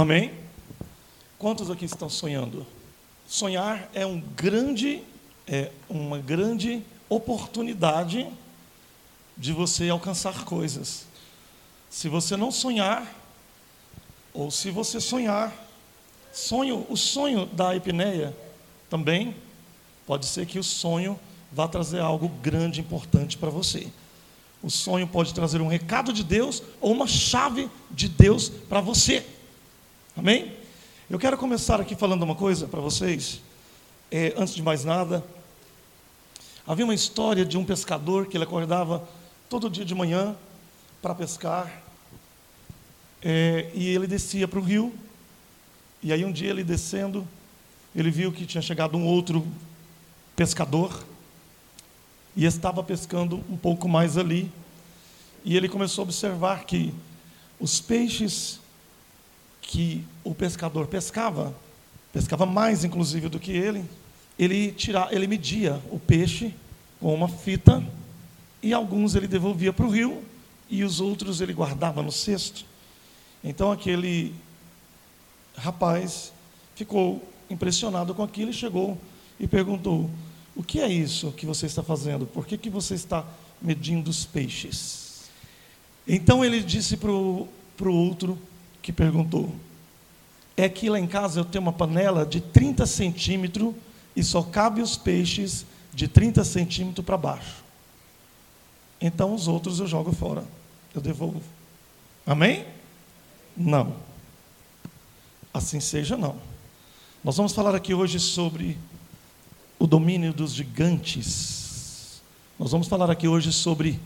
Amém? Quantos aqui estão sonhando? Sonhar é um grande, é uma grande oportunidade de você alcançar coisas. Se você não sonhar, ou se você sonhar, sonho, o sonho da epineia também pode ser que o sonho vá trazer algo grande, importante para você. O sonho pode trazer um recado de Deus ou uma chave de Deus para você. Amém? Eu quero começar aqui falando uma coisa para vocês. É, antes de mais nada, havia uma história de um pescador que ele acordava todo dia de manhã para pescar é, e ele descia para o rio. E aí um dia ele descendo, ele viu que tinha chegado um outro pescador e estava pescando um pouco mais ali. E ele começou a observar que os peixes que o pescador pescava, pescava mais inclusive do que ele, ele, tira, ele media o peixe com uma fita e alguns ele devolvia para o rio e os outros ele guardava no cesto. Então aquele rapaz ficou impressionado com aquilo e chegou e perguntou: O que é isso que você está fazendo? Por que, que você está medindo os peixes? Então ele disse para o outro que perguntou: É que lá em casa eu tenho uma panela de 30 centímetros e só cabe os peixes de 30 centímetros para baixo. Então os outros eu jogo fora, eu devolvo. Amém? Não. Assim seja, não. Nós vamos falar aqui hoje sobre o domínio dos gigantes. Nós vamos falar aqui hoje sobre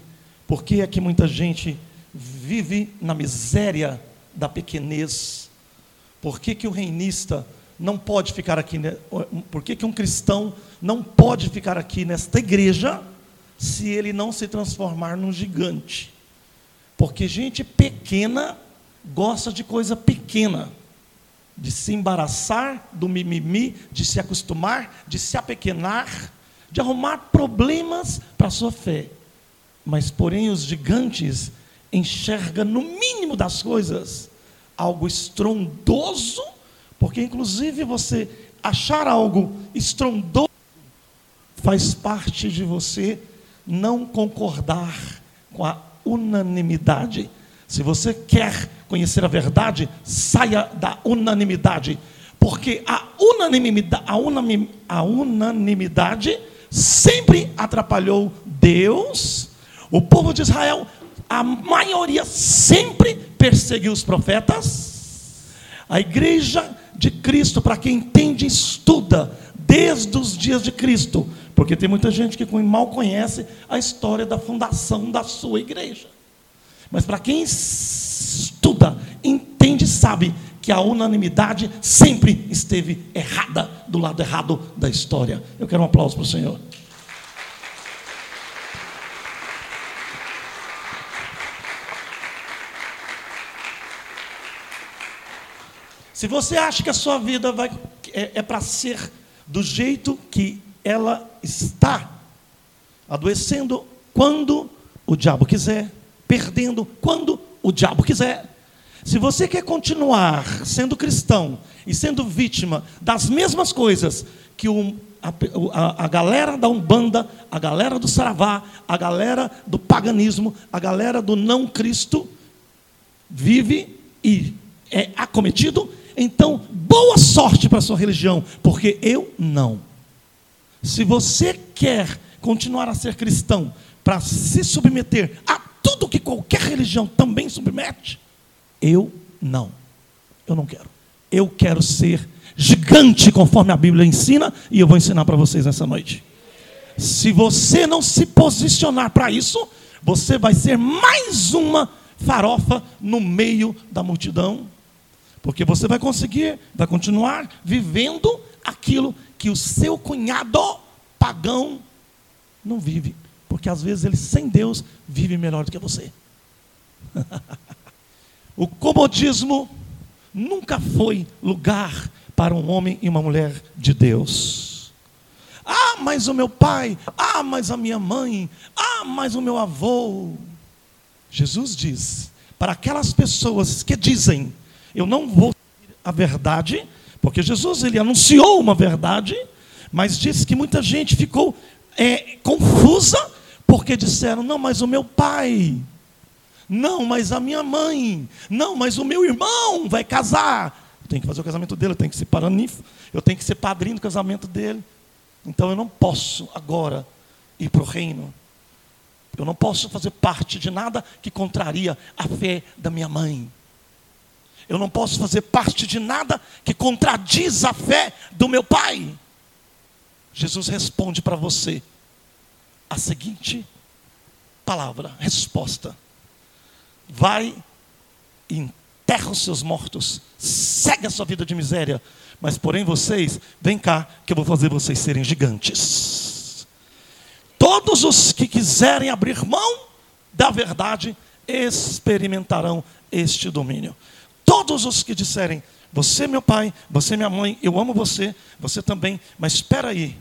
por que é que muita gente vive na miséria da pequenez. Por que, que o reinista não pode ficar aqui, por que, que um cristão não pode ficar aqui nesta igreja se ele não se transformar num gigante? Porque gente pequena gosta de coisa pequena, de se embaraçar do mimimi, de se acostumar, de se apequenar, de arrumar problemas para a sua fé. Mas, porém, os gigantes enxergam no mínimo das coisas algo estrondoso, porque, inclusive, você achar algo estrondoso faz parte de você não concordar com a unanimidade. Se você quer conhecer a verdade, saia da unanimidade, porque a unanimidade, a, unanim, a unanimidade sempre atrapalhou Deus, o povo de Israel, a maioria sempre perseguiu os profetas. A igreja de Cristo, para quem entende, estuda desde os dias de Cristo, porque tem muita gente que mal conhece a história da fundação da sua igreja. Mas para quem estuda, entende, sabe que a unanimidade sempre esteve errada, do lado errado da história. Eu quero um aplauso para o Senhor. Se você acha que a sua vida vai, é, é para ser do jeito que ela está, adoecendo quando o diabo quiser, perdendo quando o diabo quiser. Se você quer continuar sendo cristão e sendo vítima das mesmas coisas que o, a, a, a, galera da Umbanda, a galera do Saravá, a galera do paganismo, a galera do não Cristo vive e é acometido, então boa sorte para a sua religião, porque eu não. Se você quer continuar a ser cristão para se submeter a tudo que qualquer religião também submete, eu não. Eu não quero. Eu quero ser gigante conforme a Bíblia ensina e eu vou ensinar para vocês nessa noite. Se você não se posicionar para isso, você vai ser mais uma farofa no meio da multidão, porque você vai conseguir, vai continuar vivendo aquilo que o seu cunhado pagão não vive. Porque às vezes ele, sem Deus, vive melhor do que você. o comodismo nunca foi lugar para um homem e uma mulher de Deus. Ah, mas o meu pai, ah, mas a minha mãe, ah, mas o meu avô. Jesus diz para aquelas pessoas que dizem: Eu não vou a verdade, porque Jesus ele anunciou uma verdade, mas disse que muita gente ficou é, confusa porque disseram: não, mas o meu pai, não, mas a minha mãe, não, mas o meu irmão vai casar. Eu tenho que fazer o casamento dele, eu tenho que ser paranifo, eu tenho que ser padrinho do casamento dele. Então eu não posso agora ir para o reino. Eu não posso fazer parte de nada que contraria a fé da minha mãe. Eu não posso fazer parte de nada que contradiz a fé do meu pai. Jesus responde para você a seguinte palavra, resposta: vai e enterra os seus mortos, segue a sua vida de miséria, mas porém vocês, vem cá, que eu vou fazer vocês serem gigantes. Todos os que quiserem abrir mão da verdade experimentarão este domínio. Todos os que disserem, você meu pai, você minha mãe, eu amo você, você também, mas espera aí.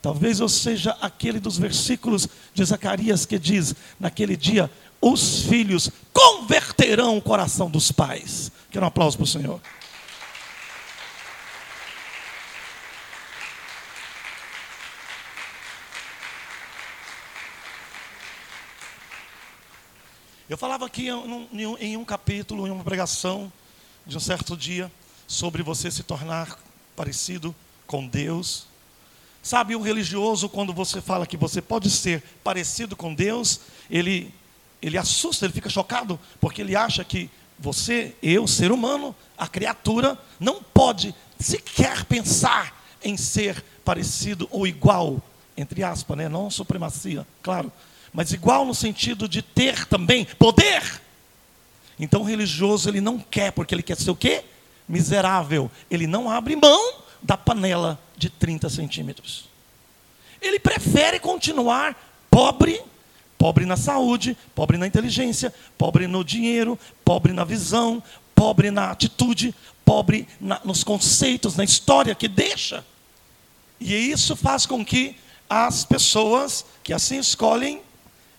Talvez eu seja aquele dos versículos de Zacarias que diz: naquele dia os filhos converterão o coração dos pais. Quero um aplauso para o Senhor. Eu falava aqui em um capítulo, em uma pregação, de um certo dia, sobre você se tornar parecido com Deus. Sabe, o religioso, quando você fala que você pode ser parecido com Deus, ele ele assusta, ele fica chocado, porque ele acha que você, eu, ser humano, a criatura, não pode sequer pensar em ser parecido ou igual, entre aspas, né? não supremacia, claro, mas igual no sentido de ter também poder. Então o religioso ele não quer, porque ele quer ser o quê? Miserável. Ele não abre mão da panela de 30 centímetros. Ele prefere continuar pobre Pobre na saúde, pobre na inteligência, pobre no dinheiro, pobre na visão, pobre na atitude, pobre na, nos conceitos, na história que deixa. E isso faz com que as pessoas que assim escolhem,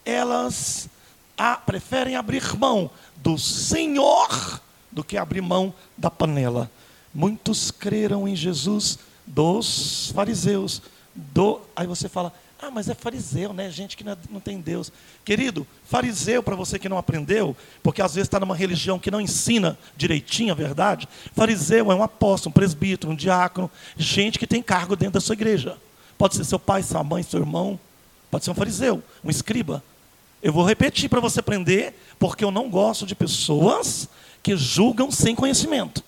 elas a, preferem abrir mão do Senhor do que abrir mão da panela. Muitos creram em Jesus dos fariseus. Do, aí você fala, ah, mas é fariseu, né? Gente que não, é, tem Deus. Querido, fariseu, para você que não aprendeu, porque às vezes está numa religião que não ensina direitinho a verdade, fariseu é um apóstolo, um presbítero, um diácono, gente que tem cargo dentro da sua igreja. Pode ser seu pai, sua mãe, seu irmão, pode ser um fariseu, um escriba. Eu vou repetir para você aprender, porque eu não gosto de pessoas que julgam sem conhecimento.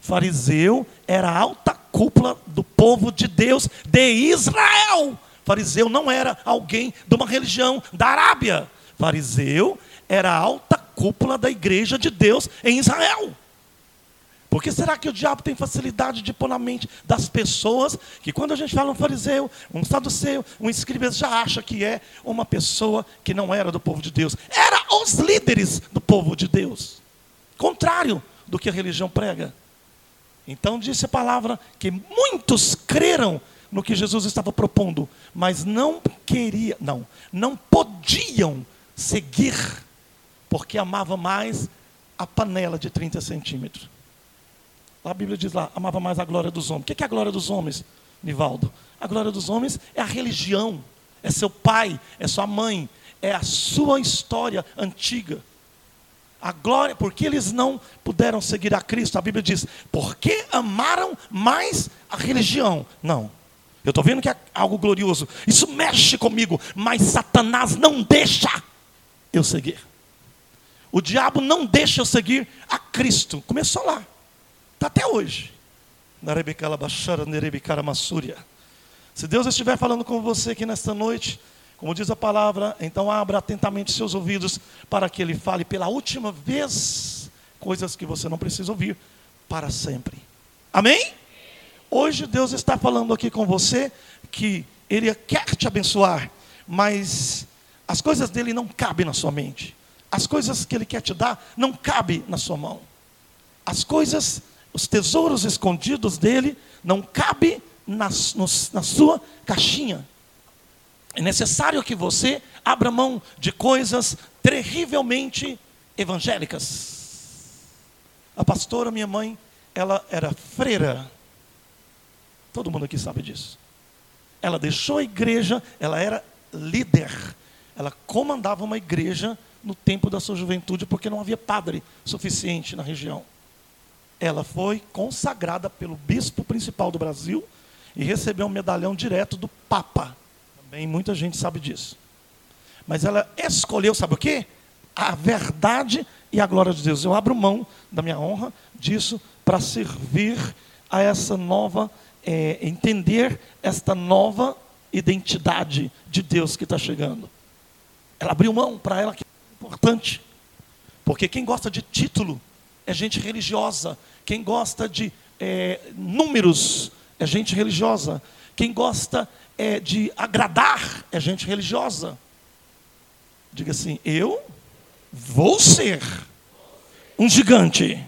Fariseu era a alta cúpula do povo de Deus de Israel. Fariseu não era alguém de uma religião da Arábia. Fariseu era a alta cúpula da igreja de Deus em Israel. Por que será que o diabo tem facilidade de pôr na mente das pessoas que quando a gente fala um fariseu, um saduceu, um escriba, já acha que é uma pessoa que não era do povo de Deus. Era os líderes do povo de Deus. Contrário do que a religião prega. Então disse a palavra que muitos creram no que Jesus estava propondo, mas não queria, não, não podiam seguir, porque amava mais a panela de 30 centímetros. A Bíblia diz lá, amava mais a glória dos homens. O que é a glória dos homens, Nivaldo? A glória dos homens é a religião, é seu pai, é sua mãe, é a sua história antiga. A glória, porque eles não puderam seguir a Cristo? A Bíblia diz, porque amaram mais a religião. Não, eu estou vendo que é algo glorioso. Isso mexe comigo, mas Satanás não deixa eu seguir. O diabo não deixa eu seguir a Cristo. Começou lá. Está até hoje. Se Deus estiver falando com você aqui nesta noite, como diz a palavra, então abra atentamente seus ouvidos para que Ele fale pela última vez coisas que você não precisa ouvir para sempre. Amém? Hoje Deus está falando aqui com você que Ele quer te abençoar, mas as coisas dele não cabem na sua mente. As coisas que Ele quer te dar não cabem na sua mão. As coisas, os tesouros escondidos dele não cabem na, na sua caixinha. É necessário que você abra mão de coisas terrivelmente evangélicas. A pastora, minha mãe, ela era freira. Todo mundo aqui sabe disso. Ela deixou a igreja, ela era líder. Ela comandava uma igreja no tempo da sua juventude, porque não havia padre suficiente na região. Ela foi consagrada pelo bispo principal do Brasil e recebeu um medalhão direto do Papa. Também muita gente sabe disso. Mas ela escolheu, sabe o quê? A verdade e a glória de Deus. Eu abro mão da minha honra disso para servir a essa nova, é, entender esta nova identidade de Deus que está chegando. Ela abriu mão para ela que é importante. Porque quem gosta de título é gente religiosa. Quem gosta de é, números é gente religiosa. Quem gosta é, de agradar é gente religiosa. Diga assim: eu vou ser um gigante.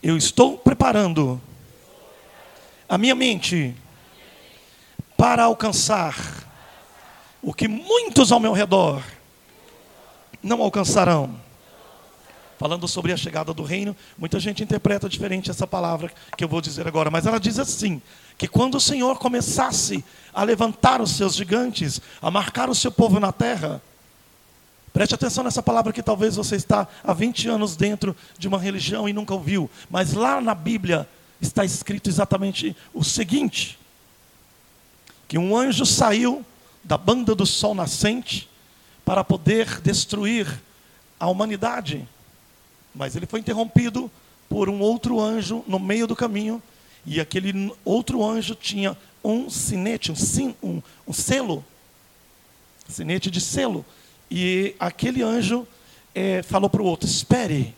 Eu estou preparando a minha mente para alcançar o que muitos ao meu redor não alcançarão. Falando sobre a chegada do reino, muita gente interpreta diferente essa palavra que eu vou dizer agora, mas ela diz assim: que quando o Senhor começasse a levantar os seus gigantes, a marcar o seu povo na terra, Preste atenção nessa palavra que talvez você está há 20 anos dentro de uma religião e nunca ouviu, mas lá na Bíblia está escrito exatamente o seguinte: que um anjo saiu da banda do sol nascente para poder destruir a humanidade. Mas ele foi interrompido por um outro anjo no meio do caminho, e aquele outro anjo tinha um sinete, um, sim, um, um selo, sinete de selo, e aquele anjo é, falou para o outro: espere,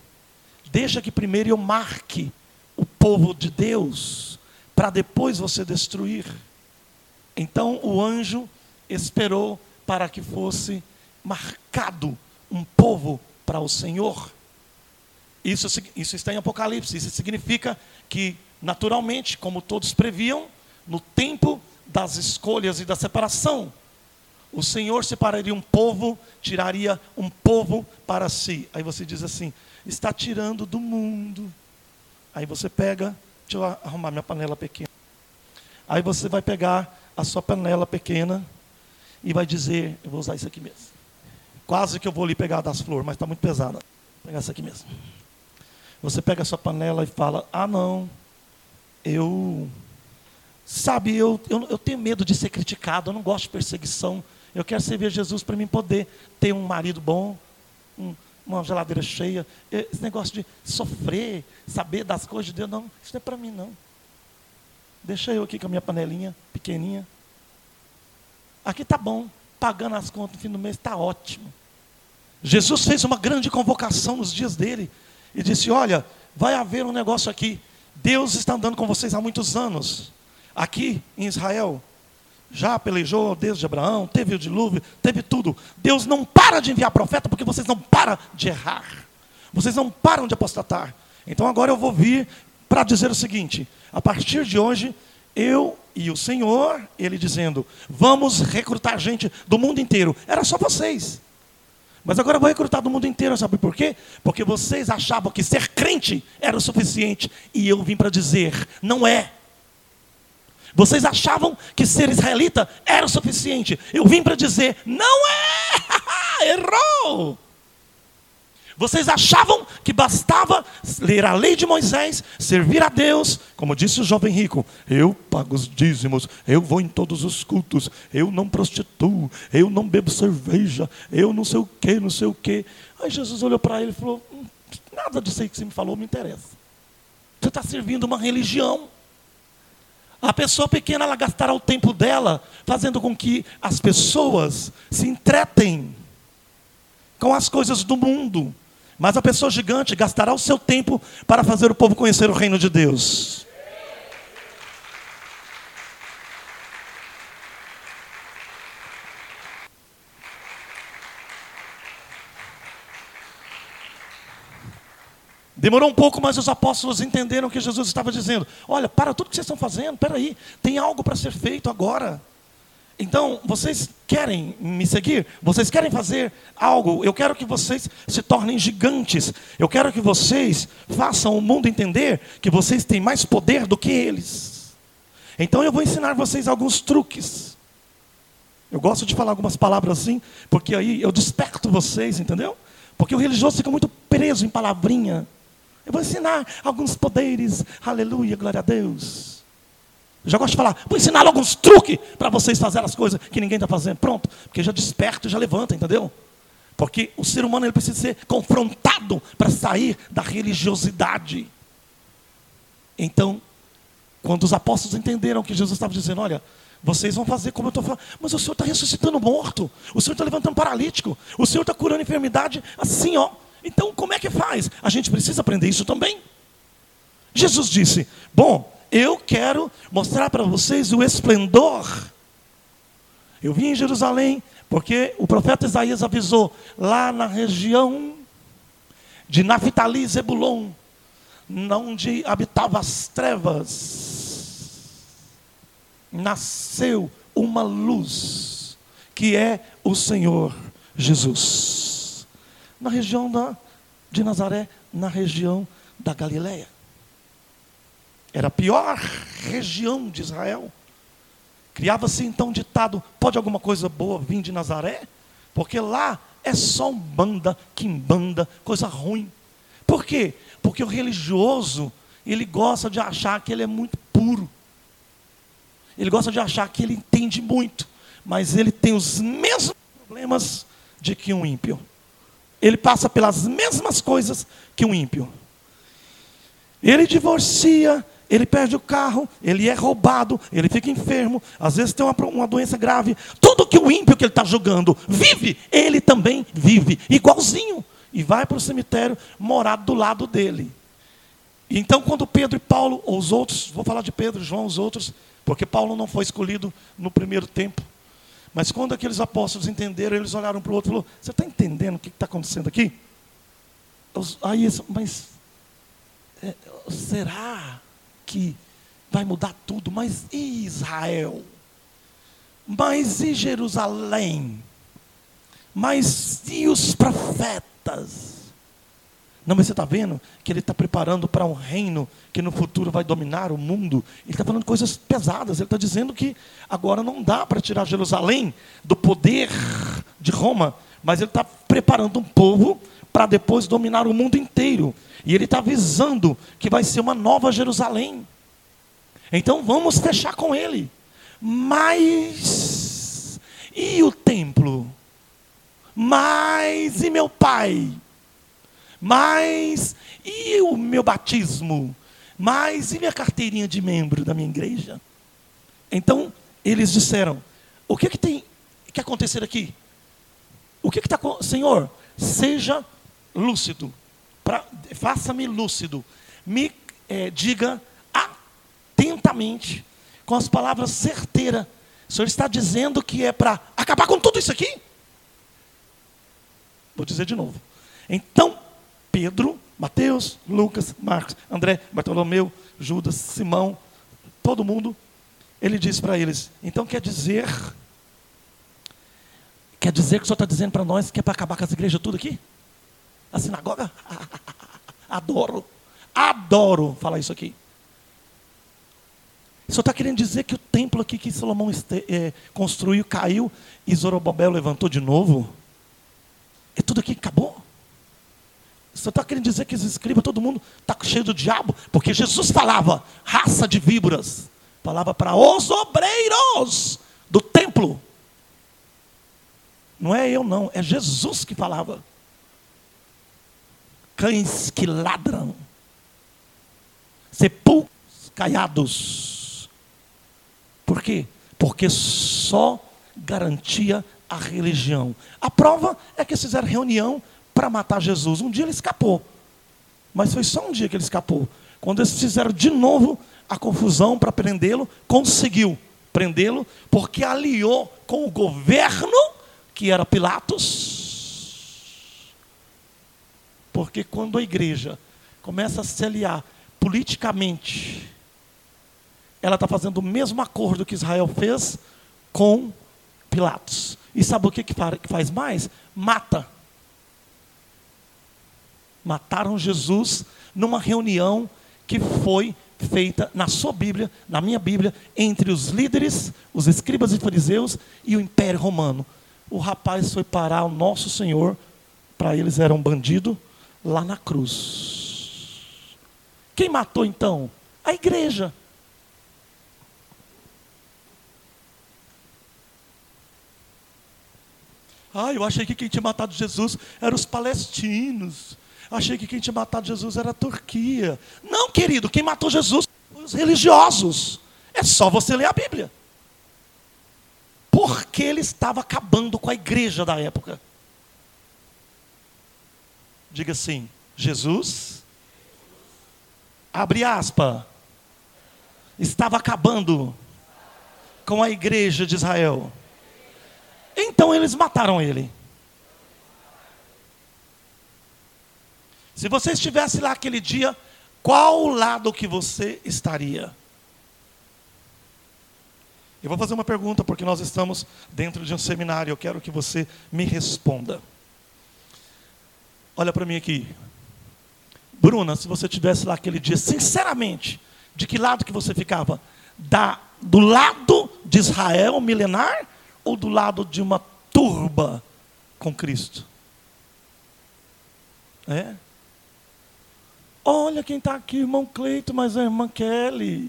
deixa que primeiro eu marque o povo de Deus, para depois você destruir. Então o anjo esperou para que fosse marcado um povo para o Senhor. Isso, isso está em Apocalipse. Isso significa que, naturalmente, como todos previam, no tempo das escolhas e da separação, o Senhor separaria um povo, tiraria um povo para si. Aí você diz assim: está tirando do mundo. Aí você pega, deixa eu arrumar minha panela pequena. Aí você vai pegar a sua panela pequena e vai dizer: eu vou usar isso aqui mesmo. Quase que eu vou ali pegar das flores, mas está muito pesada. Vou pegar essa aqui mesmo. Você pega a sua panela e fala: ah, não, eu. Sabe, eu, eu, eu tenho medo de ser criticado, eu não gosto de perseguição. Eu quero servir Jesus para mim poder ter um marido bom, um, uma geladeira cheia. Esse negócio de sofrer, saber das coisas de Deus, não, isso não é para mim não. Deixa eu aqui com a minha panelinha pequenininha. Aqui está bom, pagando as contas no fim do mês está ótimo. Jesus fez uma grande convocação nos dias dele e disse: Olha, vai haver um negócio aqui. Deus está andando com vocês há muitos anos. Aqui em Israel, já pelejou desde Abraão, teve o dilúvio, teve tudo. Deus não para de enviar profeta porque vocês não param de errar. Vocês não param de apostatar. Então agora eu vou vir para dizer o seguinte: a partir de hoje, eu e o Senhor, ele dizendo, vamos recrutar gente do mundo inteiro. Era só vocês. Mas agora eu vou recrutar do mundo inteiro, sabe por quê? Porque vocês achavam que ser crente era o suficiente. E eu vim para dizer, não é. Vocês achavam que ser israelita era o suficiente. Eu vim para dizer: não é! Errou! Vocês achavam que bastava ler a lei de Moisés, servir a Deus, como disse o jovem rico: eu pago os dízimos, eu vou em todos os cultos, eu não prostituo, eu não bebo cerveja, eu não sei o que, não sei o que. Aí Jesus olhou para ele e falou: hum, nada disso aí que você me falou me interessa. Você está servindo uma religião. A pessoa pequena ela gastará o tempo dela fazendo com que as pessoas se entretem com as coisas do mundo. Mas a pessoa gigante gastará o seu tempo para fazer o povo conhecer o reino de Deus. Demorou um pouco, mas os apóstolos entenderam o que Jesus estava dizendo. Olha, para tudo que vocês estão fazendo, espera aí, tem algo para ser feito agora. Então, vocês querem me seguir? Vocês querem fazer algo? Eu quero que vocês se tornem gigantes. Eu quero que vocês façam o mundo entender que vocês têm mais poder do que eles. Então, eu vou ensinar vocês alguns truques. Eu gosto de falar algumas palavras assim, porque aí eu desperto vocês, entendeu? Porque o religioso fica muito preso em palavrinha. Eu vou ensinar alguns poderes. Aleluia, glória a Deus. Já gosto de falar, vou ensinar alguns truques para vocês fazerem as coisas que ninguém está fazendo. Pronto, porque já desperta, já levanta, entendeu? Porque o ser humano ele precisa ser confrontado para sair da religiosidade. Então, quando os apóstolos entenderam que Jesus estava dizendo, olha, vocês vão fazer como eu estou falando. Mas o Senhor está ressuscitando morto. O Senhor está levantando paralítico. O Senhor está curando enfermidade assim, ó. Então, como é que faz? A gente precisa aprender isso também. Jesus disse: Bom, eu quero mostrar para vocês o esplendor. Eu vim em Jerusalém porque o profeta Isaías avisou lá na região de Naphtali e Zebulon, onde habitava as trevas nasceu uma luz, que é o Senhor Jesus. Na região da, de Nazaré, na região da Galileia. Era a pior região de Israel. Criava-se então um ditado: pode alguma coisa boa vir de Nazaré? Porque lá é só um banda, quimbanda, coisa ruim. Por quê? Porque o religioso, ele gosta de achar que ele é muito puro. Ele gosta de achar que ele entende muito, mas ele tem os mesmos problemas de que um ímpio. Ele passa pelas mesmas coisas que um ímpio. Ele divorcia, ele perde o carro, ele é roubado, ele fica enfermo, às vezes tem uma, uma doença grave. Tudo que o ímpio que ele está julgando vive, ele também vive, igualzinho. E vai para o cemitério morar do lado dele. Então, quando Pedro e Paulo, ou os outros, vou falar de Pedro, João, os outros, porque Paulo não foi escolhido no primeiro tempo. Mas quando aqueles apóstolos entenderam, eles olharam para o outro e falaram: Você está entendendo o que está acontecendo aqui? Aí, mas é, será que vai mudar tudo? Mas e Israel? Mas e Jerusalém? Mas e os profetas? Não, mas você está vendo que ele está preparando para um reino que no futuro vai dominar o mundo. Ele está falando coisas pesadas. Ele está dizendo que agora não dá para tirar Jerusalém do poder de Roma, mas ele está preparando um povo para depois dominar o mundo inteiro. E ele está avisando que vai ser uma nova Jerusalém. Então vamos fechar com ele. Mas e o templo? Mas e meu pai? Mas e o meu batismo? Mas e minha carteirinha de membro da minha igreja? Então, eles disseram: O que, que tem que acontecer aqui? O que está. Senhor, seja lúcido. Faça-me lúcido. Me é, diga atentamente, com as palavras certeiras. O Senhor está dizendo que é para acabar com tudo isso aqui? Vou dizer de novo. Então, Pedro, Mateus, Lucas, Marcos, André, Bartolomeu, Judas, Simão, todo mundo, ele disse para eles: então quer dizer, quer dizer que o senhor está dizendo para nós que é para acabar com as igrejas tudo aqui? A sinagoga? Adoro, adoro falar isso aqui. Senhor está querendo dizer que o templo aqui que Salomão este, é, construiu caiu e Zorobabel levantou de novo? É tudo aqui que acabou? Você está querendo dizer que os escribas, todo mundo está cheio do diabo? Porque Jesus falava, raça de víboras. Falava para os obreiros do templo. Não é eu, não, é Jesus que falava. Cães que ladram, sepulcros caiados. Por quê? Porque só garantia a religião. A prova é que fizeram reunião para matar Jesus. Um dia ele escapou. Mas foi só um dia que ele escapou. Quando eles fizeram de novo a confusão para prendê-lo, conseguiu prendê-lo, porque aliou com o governo, que era Pilatos. Porque quando a igreja começa a se aliar politicamente, ela está fazendo o mesmo acordo que Israel fez com Pilatos. E sabe o que, que faz mais? Mata. Mataram Jesus numa reunião que foi feita na sua Bíblia, na minha Bíblia, entre os líderes, os escribas e fariseus e o Império Romano. O rapaz foi parar o nosso Senhor, para eles era um bandido, lá na cruz. Quem matou então? A igreja. Ah, eu achei que quem tinha matado Jesus eram os palestinos. Achei que quem tinha matado Jesus era a Turquia. Não, querido, quem matou Jesus foram os religiosos. É só você ler a Bíblia. Porque ele estava acabando com a igreja da época. Diga assim: Jesus, abre aspa, estava acabando com a igreja de Israel. Então eles mataram ele. Se você estivesse lá aquele dia, qual lado que você estaria? Eu vou fazer uma pergunta, porque nós estamos dentro de um seminário, eu quero que você me responda. Olha para mim aqui. Bruna, se você estivesse lá aquele dia, sinceramente, de que lado que você ficava? Da, do lado de Israel milenar ou do lado de uma turba com Cristo? É? Olha quem está aqui, irmão Cleito, mas a irmã Kelly.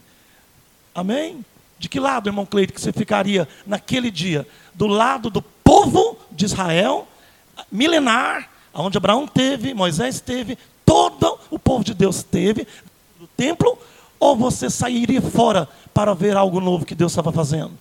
Amém? De que lado, irmão Cleito, que você ficaria naquele dia? Do lado do povo de Israel, milenar, onde Abraão teve, Moisés teve, todo o povo de Deus teve, do templo, ou você sairia fora para ver algo novo que Deus estava fazendo?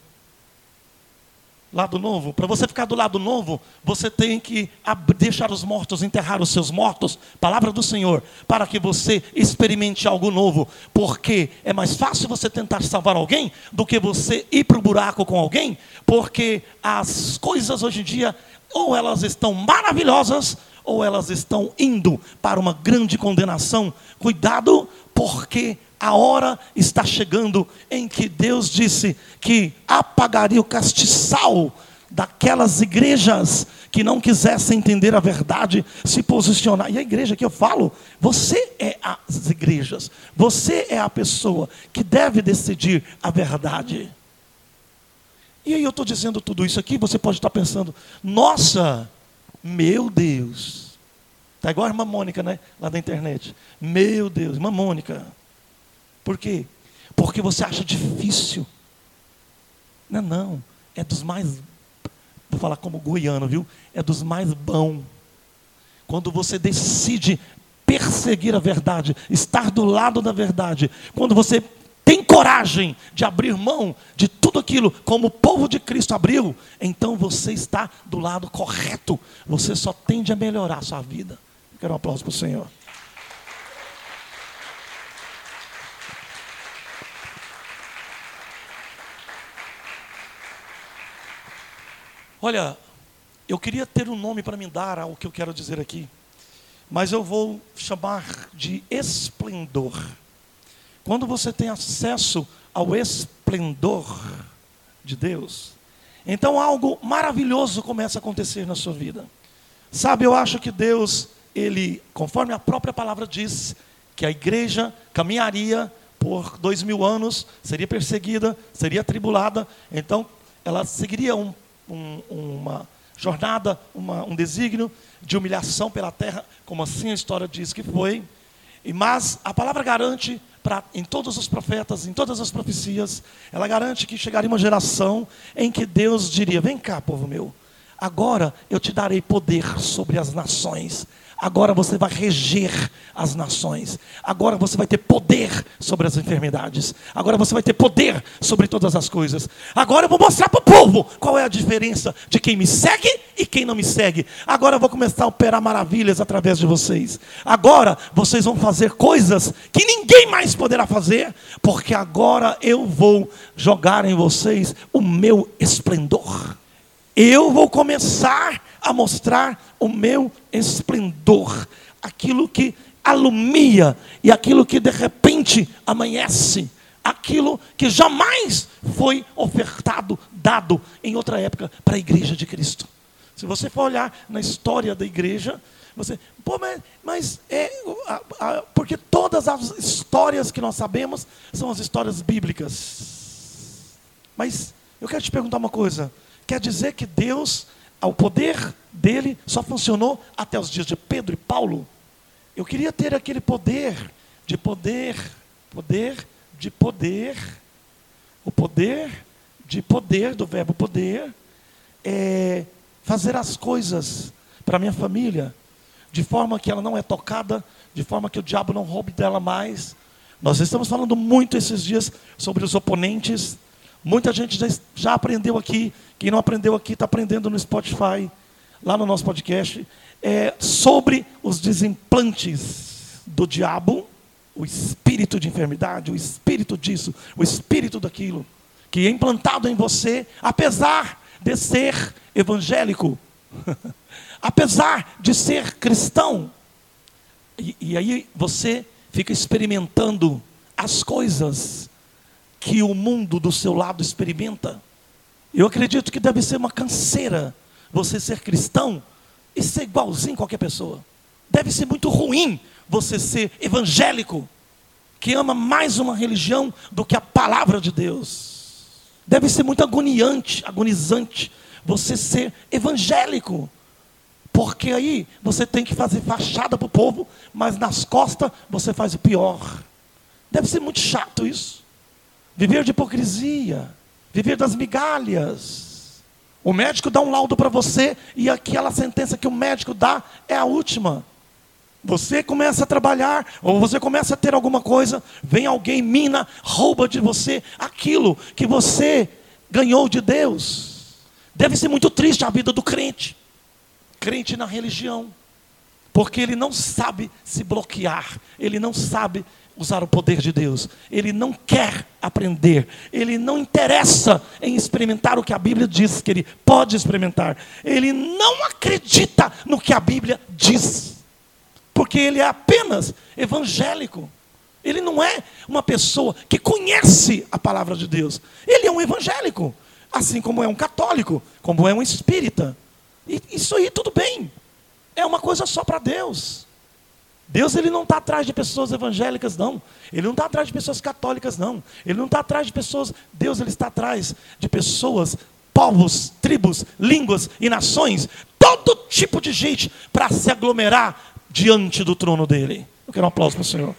Lado novo. Para você ficar do lado novo, você tem que deixar os mortos, enterrar os seus mortos. Palavra do Senhor. Para que você experimente algo novo. Porque é mais fácil você tentar salvar alguém do que você ir para o buraco com alguém. Porque as coisas hoje em dia, ou elas estão maravilhosas, ou elas estão indo para uma grande condenação. Cuidado, porque a hora está chegando em que Deus disse que apagaria o castiçal daquelas igrejas que não quisessem entender a verdade, se posicionar. E a igreja que eu falo, você é as igrejas, você é a pessoa que deve decidir a verdade. E aí eu estou dizendo tudo isso aqui, você pode estar pensando, nossa, meu Deus. Está igual a irmã Mônica, né? Lá da internet. Meu Deus, irmã Mônica. Por quê? Porque você acha difícil. Não, não. É dos mais, vou falar como goiano, viu? É dos mais bom. Quando você decide perseguir a verdade, estar do lado da verdade, quando você tem coragem de abrir mão de tudo aquilo, como o povo de Cristo abriu, então você está do lado correto. Você só tende a melhorar a sua vida. quero um aplauso para o Senhor. Olha, eu queria ter um nome para me dar ao que eu quero dizer aqui, mas eu vou chamar de esplendor. Quando você tem acesso ao esplendor de Deus, então algo maravilhoso começa a acontecer na sua vida. Sabe, eu acho que Deus, ele, conforme a própria palavra diz, que a igreja caminharia por dois mil anos, seria perseguida, seria tribulada, então ela seguiria um um, uma jornada, uma, um desígnio de humilhação pela terra, como assim a história diz que foi. E mas a palavra garante para em todos os profetas, em todas as profecias, ela garante que chegaria uma geração em que Deus diria: "Vem cá, povo meu, agora eu te darei poder sobre as nações agora você vai reger as nações, agora você vai ter poder sobre as enfermidades, agora você vai ter poder sobre todas as coisas. Agora eu vou mostrar para o povo qual é a diferença de quem me segue e quem não me segue. Agora eu vou começar a operar maravilhas através de vocês. Agora vocês vão fazer coisas que ninguém mais poderá fazer, porque agora eu vou jogar em vocês o meu esplendor. Eu vou começar a mostrar o meu esplendor, aquilo que alumia e aquilo que de repente amanhece, aquilo que jamais foi ofertado, dado em outra época para a igreja de Cristo. Se você for olhar na história da igreja, você, pô, mas, mas é, a, a, porque todas as histórias que nós sabemos são as histórias bíblicas. Mas eu quero te perguntar uma coisa: quer dizer que Deus, o poder dele só funcionou até os dias de Pedro e Paulo? Eu queria ter aquele poder, de poder, poder, de poder, o poder de poder, do verbo poder, é fazer as coisas para minha família, de forma que ela não é tocada, de forma que o diabo não roube dela mais. Nós estamos falando muito esses dias sobre os oponentes. Muita gente já, já aprendeu aqui. Quem não aprendeu aqui está aprendendo no Spotify, lá no nosso podcast, é, sobre os desimplantes do diabo, o espírito de enfermidade, o espírito disso, o espírito daquilo, que é implantado em você, apesar de ser evangélico. apesar de ser cristão. E, e aí você fica experimentando as coisas que o mundo do seu lado experimenta. Eu acredito que deve ser uma canseira você ser cristão e ser igualzinho a qualquer pessoa. Deve ser muito ruim você ser evangélico, que ama mais uma religião do que a palavra de Deus. Deve ser muito agoniante, agonizante você ser evangélico, porque aí você tem que fazer fachada para o povo, mas nas costas você faz o pior. Deve ser muito chato isso. Viver de hipocrisia, viver das migalhas. O médico dá um laudo para você e aquela sentença que o médico dá é a última. Você começa a trabalhar, ou você começa a ter alguma coisa, vem alguém, mina, rouba de você aquilo que você ganhou de Deus. Deve ser muito triste a vida do crente crente na religião, porque ele não sabe se bloquear, ele não sabe usar o poder de Deus, ele não quer aprender, ele não interessa em experimentar o que a Bíblia diz que ele pode experimentar, ele não acredita no que a Bíblia diz, porque ele é apenas evangélico. Ele não é uma pessoa que conhece a palavra de Deus. Ele é um evangélico, assim como é um católico, como é um espírita. E isso aí tudo bem. É uma coisa só para Deus. Deus ele não está atrás de pessoas evangélicas, não. Ele não está atrás de pessoas católicas, não. Ele não está atrás de pessoas. Deus ele está atrás de pessoas, povos, tribos, línguas e nações, todo tipo de gente para se aglomerar diante do trono dele. Eu quero um aplauso para o Senhor.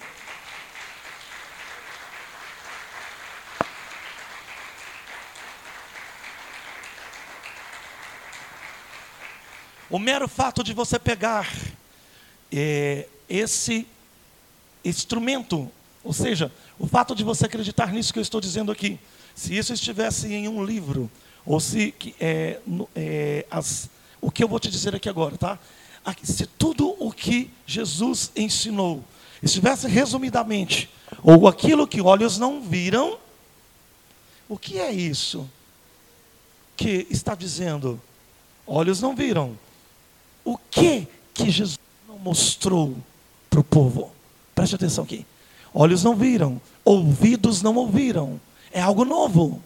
O mero fato de você pegar é, esse instrumento, ou seja, o fato de você acreditar nisso que eu estou dizendo aqui, se isso estivesse em um livro, ou se é, é, as, o que eu vou te dizer aqui agora, tá? Se tudo o que Jesus ensinou estivesse resumidamente, ou aquilo que olhos não viram, o que é isso que está dizendo? Olhos não viram, o que que Jesus não mostrou para o povo? Preste atenção aqui. Olhos não viram, ouvidos não ouviram. É algo novo.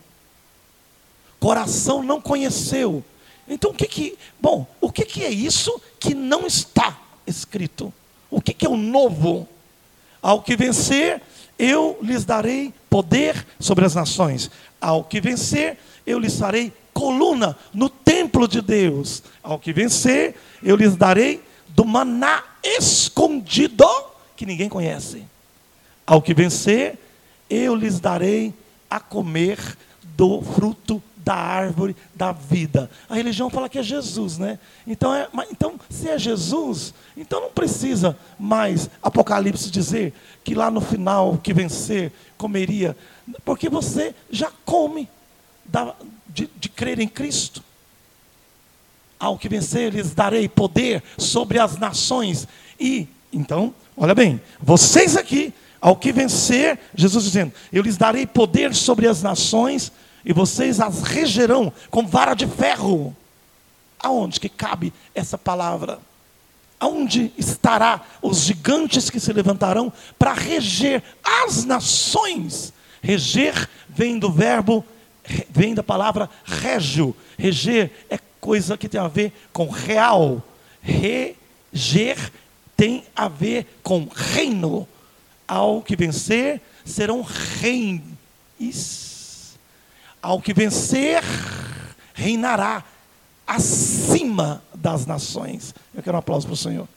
Coração não conheceu. Então o que que, bom, o que que é isso que não está escrito? O que que é o novo? Ao que vencer, eu lhes darei poder sobre as nações. Ao que vencer, eu lhes farei coluna no templo de Deus. Ao que vencer, eu lhes darei do maná escondido que ninguém conhece. Ao que vencer, eu lhes darei a comer do fruto da árvore da vida. A religião fala que é Jesus, né? Então, é, então, se é Jesus, então não precisa mais Apocalipse dizer que lá no final, que vencer, comeria, porque você já come da, de, de crer em Cristo. Ao que vencer, lhes darei poder sobre as nações. E, então, olha bem, vocês aqui, ao que vencer, Jesus dizendo: Eu lhes darei poder sobre as nações, e vocês as regerão com vara de ferro. Aonde que cabe essa palavra? Aonde estará os gigantes que se levantarão para reger as nações? Reger vem do verbo, vem da palavra régio. Reger é coisa que tem a ver com real. Reger tem a ver com reino. Ao que vencer, serão reis. Ao que vencer, reinará acima das nações. Eu quero um aplauso para o Senhor.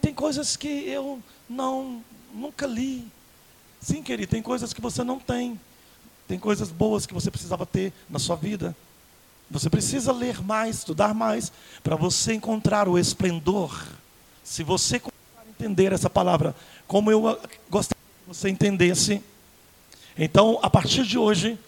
Tem coisas que eu não nunca li. Sim, querido, tem coisas que você não tem. Tem coisas boas que você precisava ter na sua vida. Você precisa ler mais, estudar mais, para você encontrar o esplendor. Se você entender essa palavra, como eu gostaria que você entendesse, então, a partir de hoje,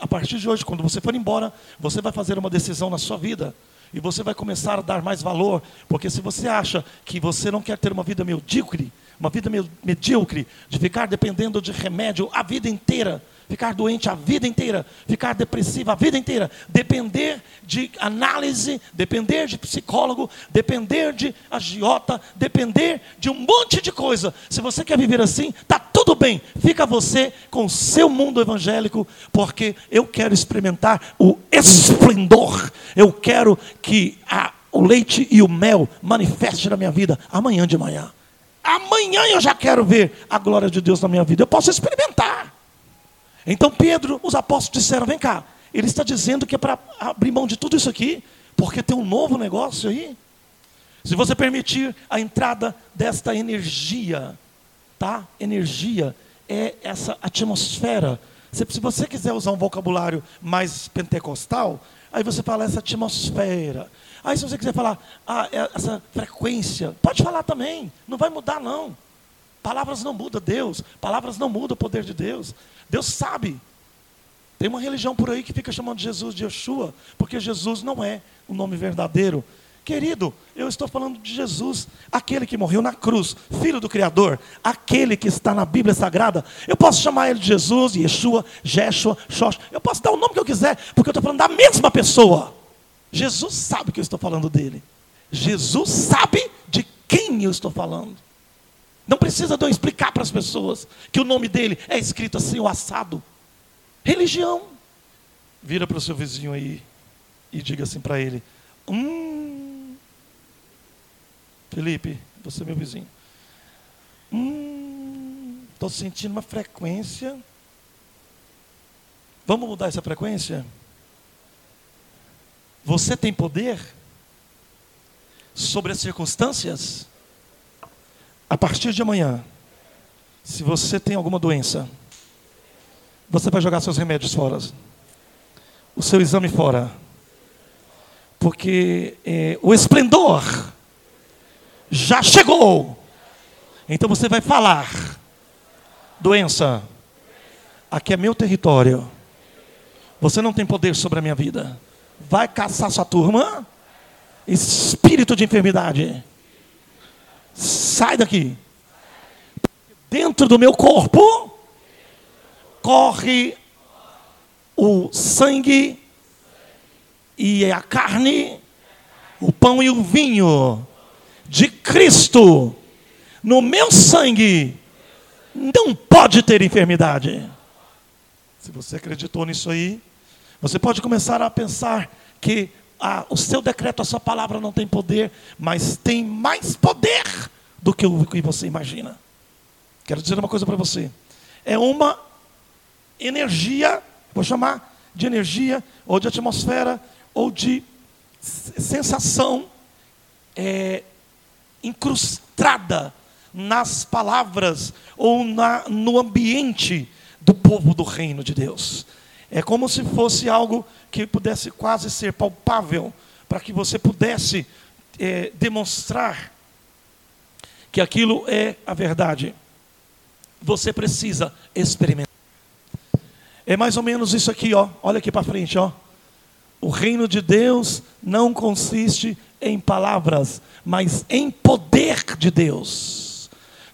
a partir de hoje, quando você for embora, você vai fazer uma decisão na sua vida. E você vai começar a dar mais valor, porque se você acha que você não quer ter uma vida medíocre, uma vida medíocre, de ficar dependendo de remédio a vida inteira, ficar doente a vida inteira, ficar depressivo a vida inteira, depender de análise, depender de psicólogo, depender de agiota, depender de um monte de coisa. Se você quer viver assim, tá tudo bem. Fica você com o seu mundo evangélico, porque eu quero experimentar o esplendor. Eu quero que a, o leite e o mel manifeste na minha vida amanhã de manhã. Amanhã eu já quero ver a glória de Deus na minha vida. Eu posso experimentar. Então Pedro, os apóstolos disseram: vem cá, ele está dizendo que é para abrir mão de tudo isso aqui, porque tem um novo negócio aí. Se você permitir a entrada desta energia, tá? Energia é essa atmosfera. Se, se você quiser usar um vocabulário mais pentecostal, aí você fala essa atmosfera. Aí se você quiser falar ah, é essa frequência, pode falar também, não vai mudar não. Palavras não mudam Deus, palavras não mudam o poder de Deus. Deus sabe. Tem uma religião por aí que fica chamando Jesus de Yeshua, porque Jesus não é o nome verdadeiro. Querido, eu estou falando de Jesus, aquele que morreu na cruz, filho do Criador, aquele que está na Bíblia Sagrada. Eu posso chamar ele de Jesus, Yeshua, Jeshua, Xox. Eu posso dar o nome que eu quiser, porque eu estou falando da mesma pessoa. Jesus sabe que eu estou falando dele. Jesus sabe de quem eu estou falando. Não precisa de eu explicar para as pessoas que o nome dele é escrito assim, o assado. Religião. Vira para o seu vizinho aí e diga assim para ele: Hum, Felipe, você é meu vizinho. Hum, estou sentindo uma frequência. Vamos mudar essa frequência? Você tem poder sobre as circunstâncias? A partir de amanhã, se você tem alguma doença, você vai jogar seus remédios fora, o seu exame fora, porque é, o esplendor já chegou. Então você vai falar: doença, aqui é meu território, você não tem poder sobre a minha vida. Vai caçar sua turma, espírito de enfermidade sai daqui. Dentro do meu corpo corre o sangue e a carne, o pão e o vinho de Cristo. No meu sangue não pode ter enfermidade. Se você acreditou nisso aí, você pode começar a pensar que ah, o seu decreto, a sua palavra não tem poder, mas tem mais poder do que o que você imagina. Quero dizer uma coisa para você. É uma energia, vou chamar de energia, ou de atmosfera, ou de sensação é, incrustada nas palavras ou na, no ambiente do povo do reino de Deus. É como se fosse algo que pudesse quase ser palpável, para que você pudesse é, demonstrar que aquilo é a verdade. Você precisa experimentar. É mais ou menos isso aqui, ó. Olha aqui para frente, ó. O reino de Deus não consiste em palavras, mas em poder de Deus.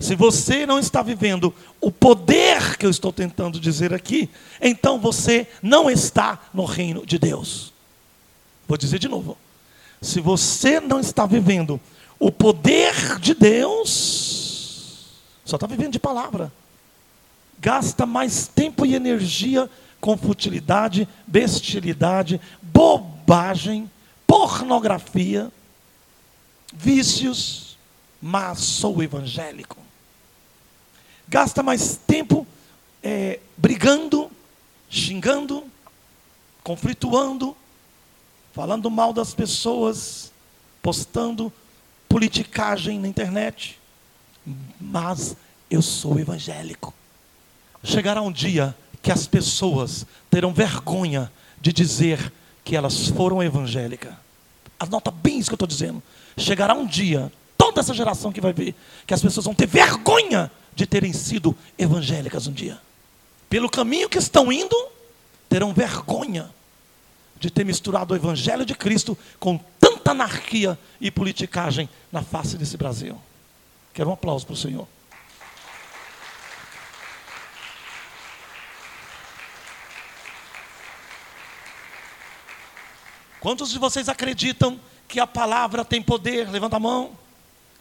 Se você não está vivendo o poder que eu estou tentando dizer aqui, então você não está no reino de Deus. Vou dizer de novo. Se você não está vivendo o poder de Deus, só está vivendo de palavra. Gasta mais tempo e energia com futilidade, bestialidade, bobagem, pornografia, vícios, mas sou evangélico. Gasta mais tempo é, brigando, xingando, conflituando, falando mal das pessoas, postando politicagem na internet. Mas eu sou evangélico. Chegará um dia que as pessoas terão vergonha de dizer que elas foram evangélicas. Anota bem isso que eu estou dizendo. Chegará um dia, toda essa geração que vai ver, que as pessoas vão ter vergonha de terem sido evangélicas um dia. Pelo caminho que estão indo, terão vergonha de ter misturado o Evangelho de Cristo com tanta anarquia e politicagem na face desse Brasil. Quero um aplauso para o Senhor. Quantos de vocês acreditam que a palavra tem poder? Levanta a mão.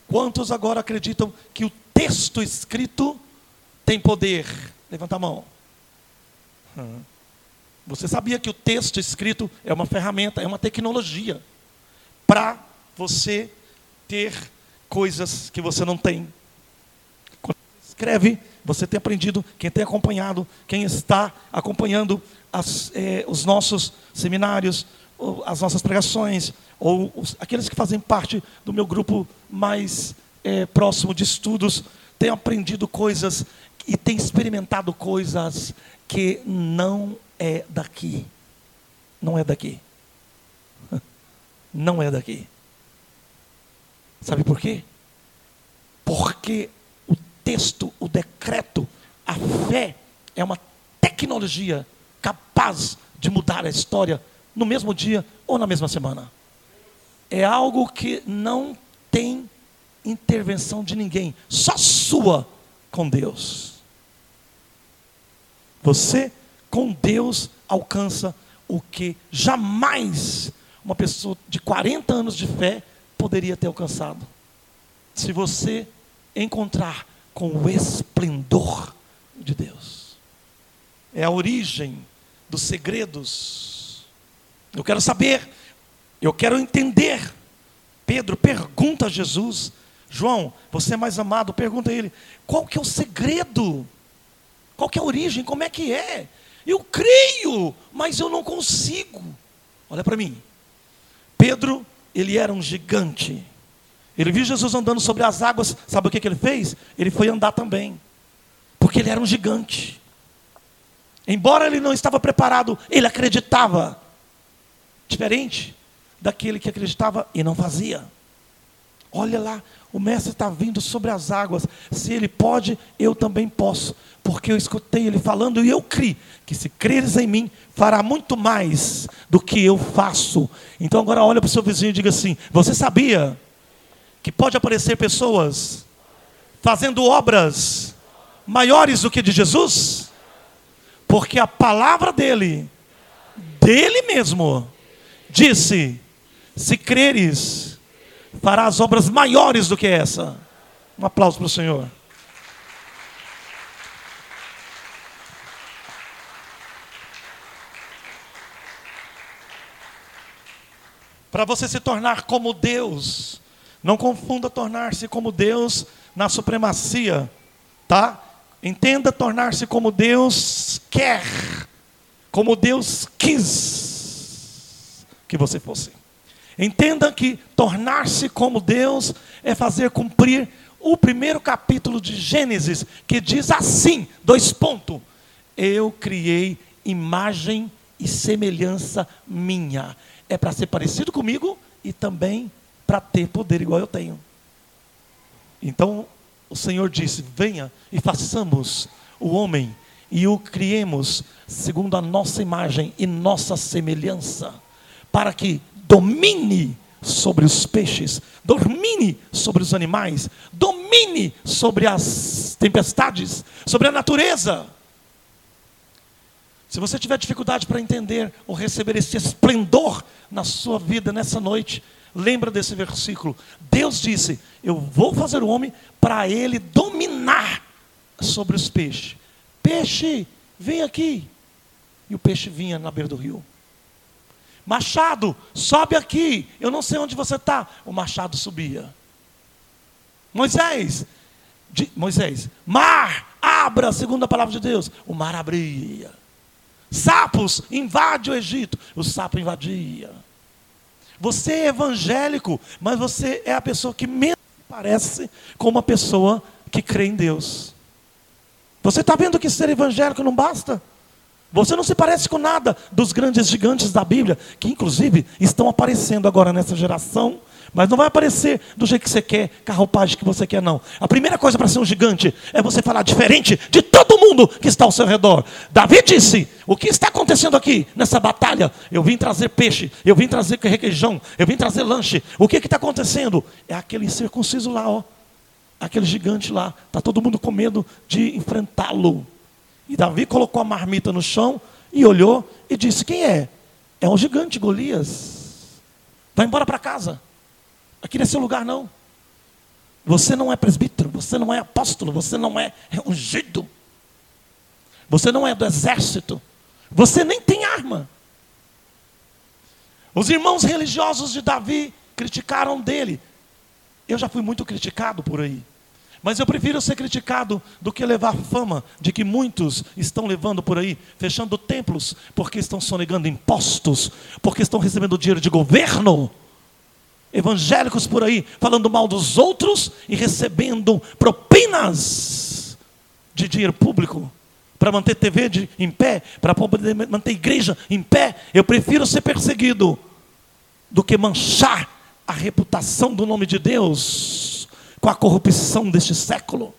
Quantos agora acreditam que o texto escrito tem poder? Levanta a mão. Hum. Você sabia que o texto escrito é uma ferramenta, é uma tecnologia para você ter coisas que você não tem. Quando você escreve, você tem aprendido, quem tem acompanhado, quem está acompanhando as, eh, os nossos seminários, as nossas pregações, ou os, aqueles que fazem parte do meu grupo mais eh, próximo de estudos, têm aprendido coisas e têm experimentado coisas que não é daqui. Não é daqui. Não é daqui. Sabe por quê? Porque o texto, o decreto, a fé é uma tecnologia capaz de mudar a história no mesmo dia ou na mesma semana. É algo que não tem intervenção de ninguém, só sua com Deus. Você com Deus alcança o que jamais uma pessoa de 40 anos de fé poderia ter alcançado. Se você encontrar com o esplendor de Deus. É a origem dos segredos. Eu quero saber, eu quero entender. Pedro pergunta a Jesus, João, você é mais amado, pergunta a ele, qual que é o segredo? Qual que é a origem? Como é que é? Eu creio, mas eu não consigo. Olha para mim. Pedro, ele era um gigante. Ele viu Jesus andando sobre as águas, sabe o que, que ele fez? Ele foi andar também, porque ele era um gigante. Embora ele não estava preparado, ele acreditava. Diferente daquele que acreditava e não fazia. Olha lá, o mestre está vindo sobre as águas. Se ele pode, eu também posso porque eu escutei ele falando e eu criei que se creres em mim, fará muito mais do que eu faço. Então agora olha para o seu vizinho e diga assim: Você sabia que pode aparecer pessoas fazendo obras maiores do que de Jesus? Porque a palavra dele, dele mesmo, disse: Se creres, farás obras maiores do que essa. Um aplauso para o Senhor. para você se tornar como Deus. Não confunda tornar-se como Deus na supremacia, tá? Entenda tornar-se como Deus quer, como Deus quis que você fosse. Entenda que tornar-se como Deus é fazer cumprir o primeiro capítulo de Gênesis, que diz assim: dois pontos. Eu criei imagem e semelhança minha é para ser parecido comigo e também para ter poder igual eu tenho. Então o Senhor disse: Venha e façamos o homem e o criemos segundo a nossa imagem e nossa semelhança, para que domine sobre os peixes, domine sobre os animais, domine sobre as tempestades, sobre a natureza. Se você tiver dificuldade para entender ou receber esse esplendor na sua vida nessa noite, lembra desse versículo. Deus disse: Eu vou fazer o homem para ele dominar sobre os peixes. Peixe, vem aqui. E o peixe vinha na beira do rio. Machado, sobe aqui. Eu não sei onde você está. O machado subia. Moisés, de, Moisés, mar, abra, segundo a palavra de Deus. O mar abria. Sapos, invade o Egito. O sapo invadia. Você é evangélico, mas você é a pessoa que menos parece com uma pessoa que crê em Deus. Você está vendo que ser evangélico não basta? Você não se parece com nada dos grandes gigantes da Bíblia, que inclusive estão aparecendo agora nessa geração, mas não vai aparecer do jeito que você quer, roupagem que você quer, não. A primeira coisa para ser um gigante é você falar diferente de todo mundo que está ao seu redor. Davi disse: O que está acontecendo aqui nessa batalha? Eu vim trazer peixe, eu vim trazer requeijão, eu vim trazer lanche. O que está acontecendo? É aquele circunciso lá, ó. Aquele gigante lá. Está todo mundo com medo de enfrentá-lo. E Davi colocou a marmita no chão e olhou e disse: Quem é? É um gigante, Golias. Vai embora para casa. Aqui não é seu lugar, não. Você não é presbítero, você não é apóstolo, você não é ungido. Você não é do exército. Você nem tem arma. Os irmãos religiosos de Davi criticaram dele. Eu já fui muito criticado por aí. Mas eu prefiro ser criticado do que levar fama de que muitos estão levando por aí, fechando templos, porque estão sonegando impostos, porque estão recebendo dinheiro de governo. Evangélicos por aí falando mal dos outros e recebendo propinas de dinheiro público para manter TV de, em pé, para manter igreja em pé. Eu prefiro ser perseguido do que manchar a reputação do nome de Deus com a corrupção deste século.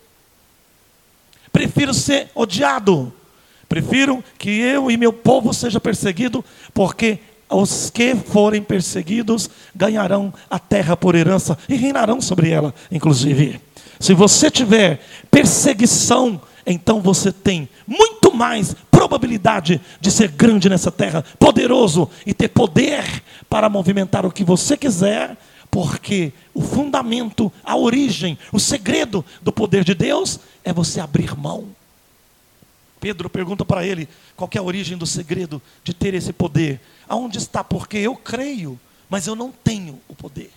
Prefiro ser odiado. Prefiro que eu e meu povo seja perseguido, porque os que forem perseguidos ganharão a terra por herança e reinarão sobre ela, inclusive. Se você tiver perseguição, então você tem muito mais probabilidade de ser grande nessa terra, poderoso e ter poder para movimentar o que você quiser porque o fundamento, a origem, o segredo do poder de Deus é você abrir mão. Pedro pergunta para ele qual é a origem do segredo de ter esse poder. Aonde está? Porque eu creio, mas eu não tenho o poder.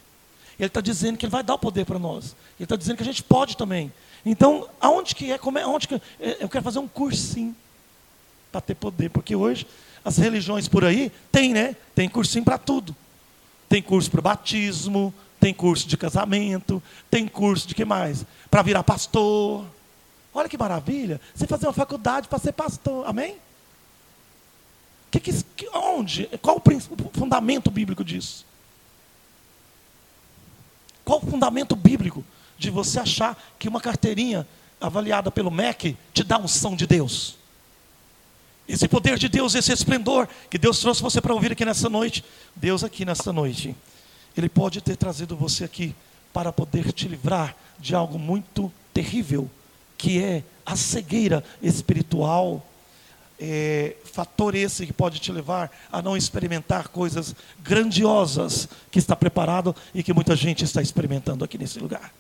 Ele está dizendo que ele vai dar o poder para nós. Ele está dizendo que a gente pode também. Então, aonde que é? Como é aonde que é? Eu quero fazer um cursinho para ter poder, porque hoje as religiões por aí tem, né? Tem cursinho para tudo. Tem curso para batismo, tem curso de casamento, tem curso de que mais? Para virar pastor. Olha que maravilha. Você fazer uma faculdade para ser pastor. Amém? Que, que, onde? Qual o fundamento bíblico disso? Qual o fundamento bíblico de você achar que uma carteirinha avaliada pelo MEC te dá unção de Deus? Esse poder de Deus, esse esplendor que Deus trouxe você para ouvir aqui nessa noite. Deus aqui nessa noite, Ele pode ter trazido você aqui para poder te livrar de algo muito terrível, que é a cegueira espiritual. É, fator esse que pode te levar a não experimentar coisas grandiosas que está preparado e que muita gente está experimentando aqui nesse lugar.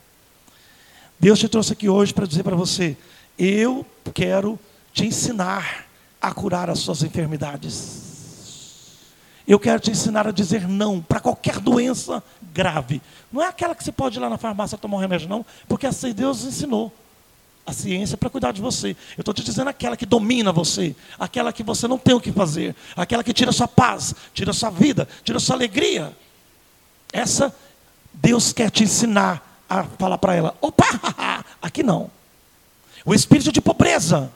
Deus te trouxe aqui hoje para dizer para você: eu quero te ensinar a curar as suas enfermidades. Eu quero te ensinar a dizer não para qualquer doença grave. Não é aquela que você pode ir lá na farmácia tomar um remédio, não, porque assim Deus ensinou a ciência para cuidar de você. Eu estou te dizendo aquela que domina você, aquela que você não tem o que fazer, aquela que tira sua paz, tira sua vida, tira sua alegria. Essa Deus quer te ensinar a falar para ela: opa, aqui não. O espírito de pobreza,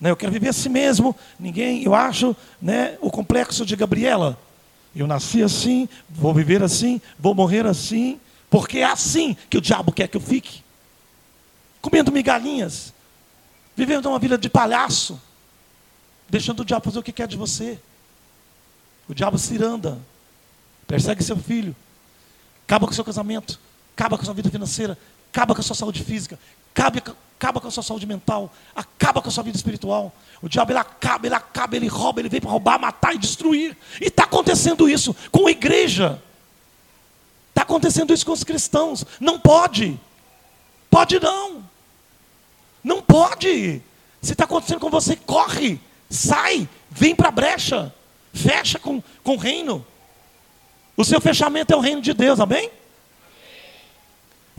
né? Eu quero viver assim mesmo. Ninguém, eu acho, né, o complexo de Gabriela. Eu nasci assim, vou viver assim, vou morrer assim, porque é assim que o diabo quer que eu fique. Comendo migalhinhas, vivendo uma vida de palhaço, deixando o diabo fazer o que quer de você. O diabo ciranda, persegue seu filho, acaba com seu casamento, acaba com sua vida financeira, acaba com a sua saúde física, acaba, acaba com a sua saúde mental, acaba com a sua vida espiritual. O diabo ele acaba, ele acaba, ele rouba, ele vem para roubar, matar e destruir. E está acontecendo isso com a igreja. Está acontecendo isso com os cristãos. Não pode. Pode não. Não pode. Se está acontecendo com você, corre, sai, vem para a brecha, fecha com, com o reino. O seu fechamento é o reino de Deus, amém?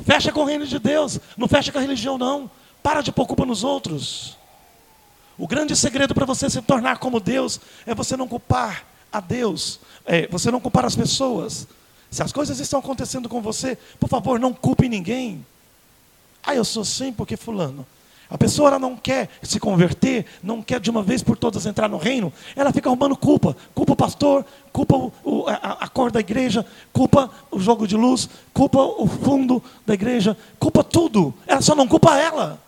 Fecha com o reino de Deus, não fecha com a religião, não. Para de pôr culpa nos outros. O grande segredo para você se tornar como Deus é você não culpar a Deus, é, você não culpar as pessoas. Se as coisas estão acontecendo com você, por favor, não culpe ninguém. Ah, eu sou assim porque fulano. A pessoa ela não quer se converter, não quer de uma vez por todas entrar no reino, ela fica arrumando culpa. Culpa o pastor, culpa o, o, a, a, cor da igreja, culpa o jogo de luz, culpa o fundo da igreja, culpa tudo. Ela só não culpa ela.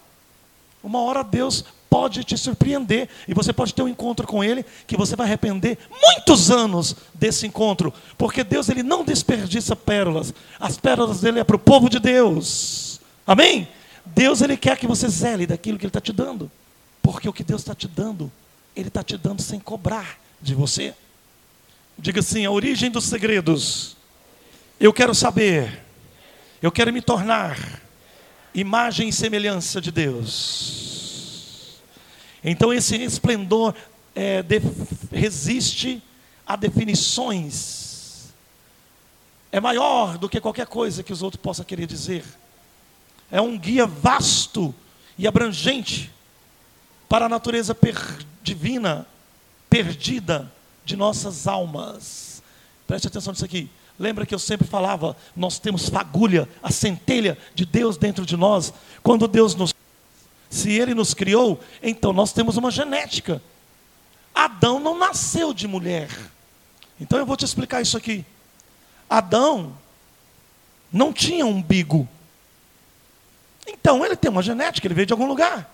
Uma hora Deus pode te surpreender e você pode ter um encontro com Ele que você vai arrepender muitos anos desse encontro, porque Deus ele não desperdiça pérolas. As pérolas dele é para o povo de Deus. Amém? Deus ele quer que você zele daquilo que Ele está te dando. Porque o que Deus está te dando, Ele está te dando sem cobrar de você. Diga assim: a origem dos segredos. Eu quero saber. Eu quero me tornar imagem e semelhança de Deus. Então esse esplendor é, de, resiste a definições. É maior do que qualquer coisa que os outros possam querer dizer é um guia vasto e abrangente para a natureza per divina, perdida de nossas almas. Preste atenção nisso aqui. Lembra que eu sempre falava, nós temos fagulha, a centelha de Deus dentro de nós. Quando Deus nos se ele nos criou, então nós temos uma genética. Adão não nasceu de mulher. Então eu vou te explicar isso aqui. Adão não tinha umbigo. Então ele tem uma genética, ele veio de algum lugar.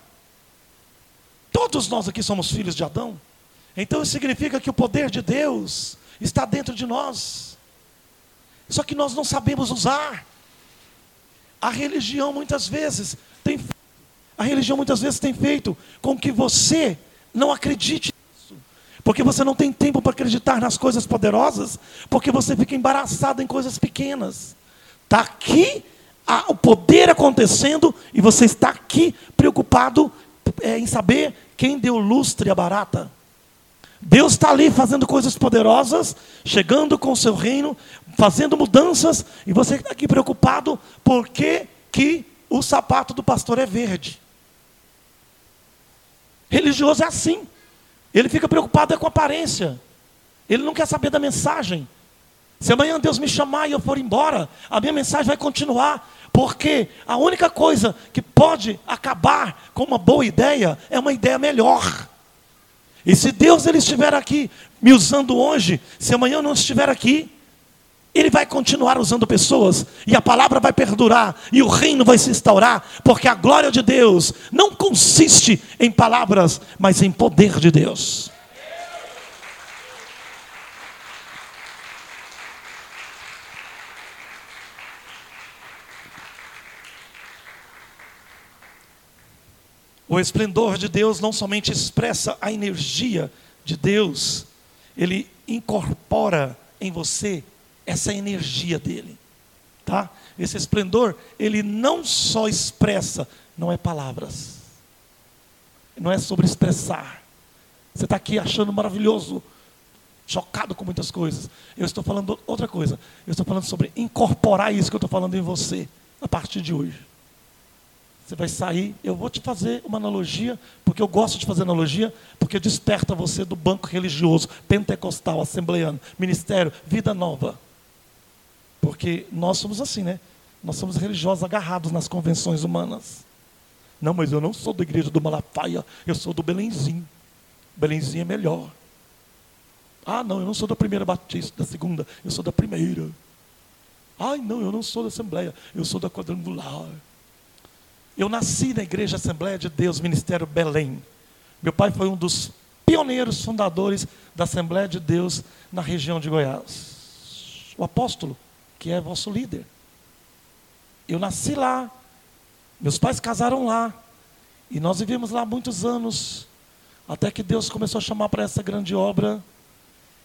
Todos nós aqui somos filhos de Adão. Então isso significa que o poder de Deus está dentro de nós. Só que nós não sabemos usar. A religião muitas vezes tem a religião muitas vezes tem feito com que você não acredite nisso. Porque você não tem tempo para acreditar nas coisas poderosas, porque você fica embaraçado em coisas pequenas. Está aqui o poder acontecendo e você está aqui preocupado é, em saber quem deu lustre à barata. Deus está ali fazendo coisas poderosas, chegando com o seu reino, fazendo mudanças, e você está aqui preocupado porque que o sapato do pastor é verde. Religioso é assim. Ele fica preocupado é com a aparência. Ele não quer saber da mensagem. Se amanhã Deus me chamar e eu for embora, a minha mensagem vai continuar, porque a única coisa que pode acabar com uma boa ideia é uma ideia melhor. E se Deus ele estiver aqui me usando hoje, se amanhã não estiver aqui, ele vai continuar usando pessoas e a palavra vai perdurar e o reino vai se instaurar, porque a glória de Deus não consiste em palavras, mas em poder de Deus. O esplendor de Deus não somente expressa a energia de Deus, ele incorpora em você essa energia dele. Tá? Esse esplendor, ele não só expressa, não é palavras. Não é sobre expressar. Você está aqui achando maravilhoso, chocado com muitas coisas. Eu estou falando outra coisa. Eu estou falando sobre incorporar isso que eu estou falando em você a partir de hoje. Você vai sair, eu vou te fazer uma analogia, porque eu gosto de fazer analogia, porque desperta você do banco religioso, pentecostal, assembleano, ministério, vida nova. Porque nós somos assim, né? Nós somos religiosos agarrados nas convenções humanas. Não, mas eu não sou da igreja do Malafaia, eu sou do Belenzinho. Belenzinho é melhor. Ah, não, eu não sou da primeira batista, da segunda, eu sou da primeira. Ai, não, eu não sou da Assembleia, eu sou da quadrangular. Eu nasci na Igreja Assembleia de Deus, Ministério Belém. Meu pai foi um dos pioneiros fundadores da Assembleia de Deus na região de Goiás. O apóstolo, que é vosso líder. Eu nasci lá, Meus pais casaram lá. E nós vivemos lá muitos anos. Até que Deus começou a chamar para essa grande obra.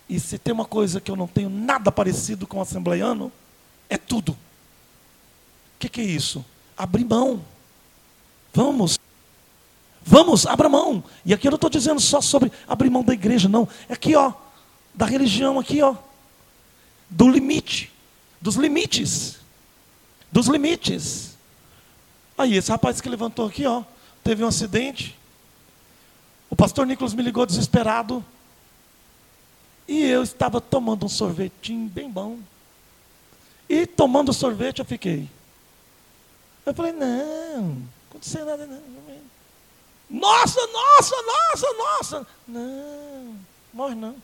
E se tem uma coisa que eu não tenho nada parecido com o assembleiano, é tudo. O que, que é isso? Abrir mão. Vamos. Vamos, abra mão. E aqui eu não estou dizendo só sobre abrir mão da igreja, não. É aqui, ó. Da religião, aqui, ó. Do limite. Dos limites. Dos limites. Aí, esse rapaz que levantou aqui, ó. Teve um acidente. O pastor Nicolas me ligou desesperado. E eu estava tomando um sorvetinho bem bom. E tomando sorvete eu fiquei. Eu falei, não, nada não. Nossa, nossa, nossa, nossa. Não, morre não.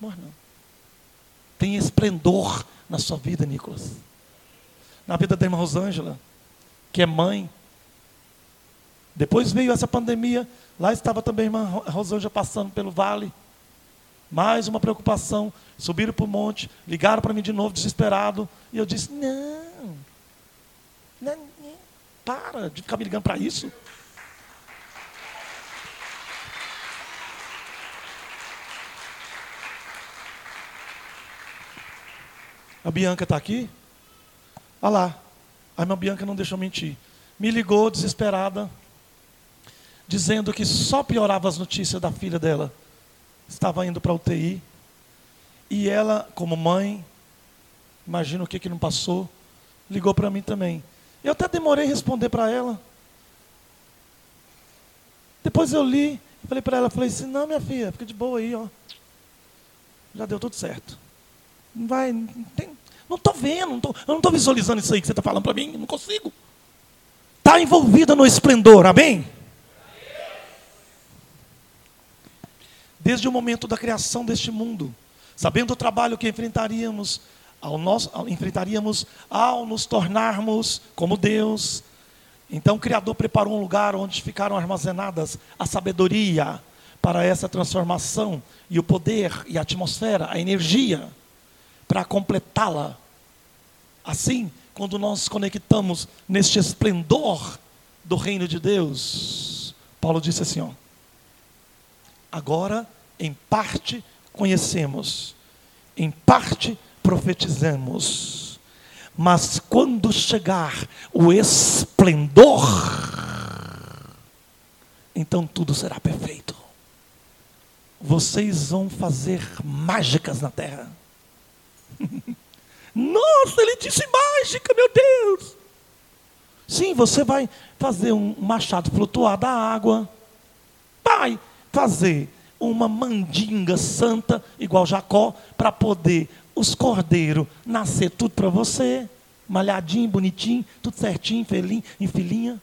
Morre não. Tem esplendor na sua vida, Nicolas. Na vida da irmã Rosângela, que é mãe. Depois veio essa pandemia. Lá estava também a irmã Rosângela passando pelo vale. Mais uma preocupação. Subiram para o monte, ligaram para mim de novo, desesperado. E eu disse: não, não, para de ficar me ligando para isso. A Bianca está aqui? Olha lá. A irmã Bianca não deixou mentir. Me ligou desesperada, dizendo que só piorava as notícias da filha dela estava indo para UTI. E ela, como mãe, imagina o que, que não passou, ligou para mim também. Eu até demorei a responder para ela. Depois eu li, falei para ela, falei assim, não minha filha, fica de boa aí, ó. Já deu tudo certo. Não vai, não tem, não estou vendo, não tô, eu não estou visualizando isso aí que você está falando para mim, não consigo. Está envolvida no esplendor, amém? desde o momento da criação deste mundo, sabendo o trabalho que enfrentaríamos ao, nós, ao, enfrentaríamos ao nos tornarmos como Deus. Então o Criador preparou um lugar onde ficaram armazenadas a sabedoria para essa transformação e o poder e a atmosfera, a energia para completá-la. Assim, quando nós conectamos neste esplendor do reino de Deus, Paulo disse assim, ó, agora em parte conhecemos, em parte profetizamos. Mas quando chegar o esplendor, então tudo será perfeito. Vocês vão fazer mágicas na terra. Nossa, ele disse mágica, meu Deus. Sim, você vai fazer um machado flutuar da água. Vai fazer uma mandinga santa, igual Jacó, para poder os cordeiros nascer tudo para você, malhadinho, bonitinho, tudo certinho, felinho, em filinha.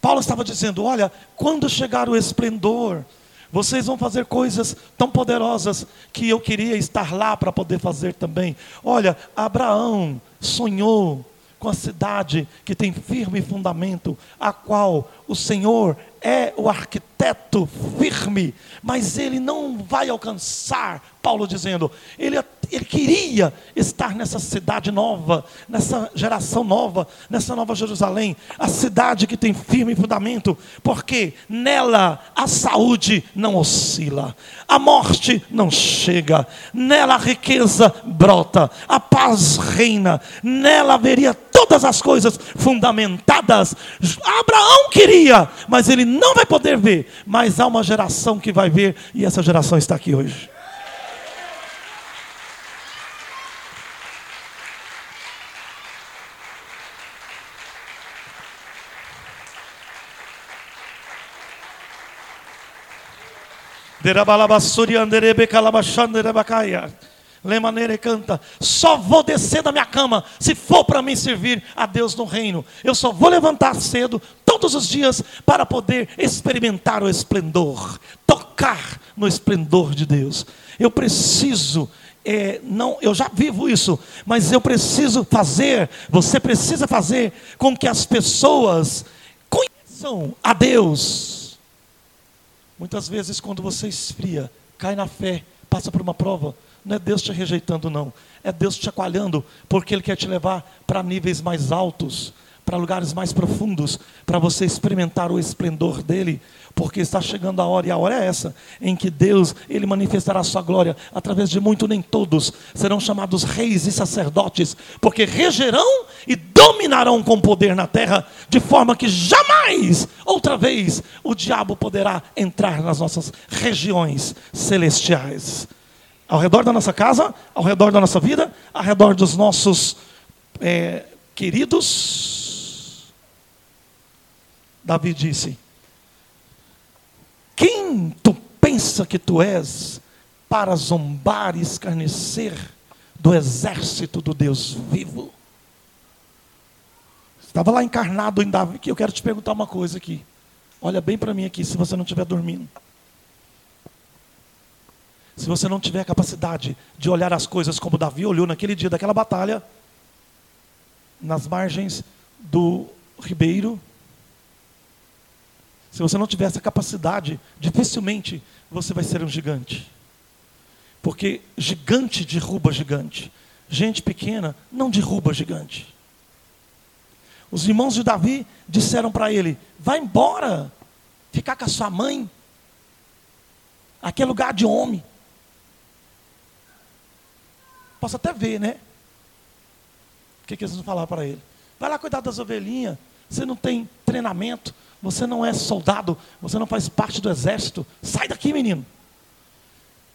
Paulo estava dizendo: olha, quando chegar o esplendor, vocês vão fazer coisas tão poderosas que eu queria estar lá para poder fazer também. Olha, Abraão sonhou com a cidade que tem firme fundamento, a qual o Senhor é o arquiteto firme, mas ele não vai alcançar, Paulo dizendo, ele, ele queria estar nessa cidade nova, nessa geração nova, nessa nova Jerusalém, a cidade que tem firme fundamento, porque nela a saúde não oscila, a morte não chega, nela a riqueza brota, a paz reina, nela haveria todas as coisas fundamentadas. Abraão queria, mas ele não vai poder ver. Mas há uma geração que vai ver, e essa geração está aqui hoje. Derabalabassuri anderebe calabachanderebacaia. Lemaneira canta, só vou descer da minha cama se for para mim servir a Deus no reino. Eu só vou levantar cedo todos os dias para poder experimentar o esplendor, tocar no esplendor de Deus. Eu preciso é, não, eu já vivo isso, mas eu preciso fazer, você precisa fazer com que as pessoas conheçam a Deus. Muitas vezes, quando você esfria, cai na fé, passa por uma prova, não é Deus te rejeitando, não. É Deus te chacoalhando, porque Ele quer te levar para níveis mais altos, para lugares mais profundos, para você experimentar o esplendor dele, porque está chegando a hora, e a hora é essa, em que Deus, Ele manifestará a sua glória, através de muito, nem todos serão chamados reis e sacerdotes, porque regerão e dominarão com poder na terra, de forma que jamais, outra vez, o diabo poderá entrar nas nossas regiões celestiais. Ao redor da nossa casa, ao redor da nossa vida, ao redor dos nossos é, queridos, Davi disse: Quem tu pensa que tu és para zombar e escarnecer do exército do Deus vivo? Estava lá encarnado em Davi, que eu quero te perguntar uma coisa aqui. Olha bem para mim aqui, se você não estiver dormindo. Se você não tiver capacidade de olhar as coisas como Davi olhou naquele dia daquela batalha, nas margens do ribeiro, se você não tiver essa capacidade, dificilmente você vai ser um gigante. Porque gigante derruba gigante. Gente pequena não derruba gigante. Os irmãos de Davi disseram para ele: vai embora, ficar com a sua mãe. Aqui é lugar de homem. Posso até ver, né? O que, que eles vão falar para ele? Vai lá cuidar das ovelhinhas. Você não tem treinamento, você não é soldado, você não faz parte do exército. Sai daqui, menino.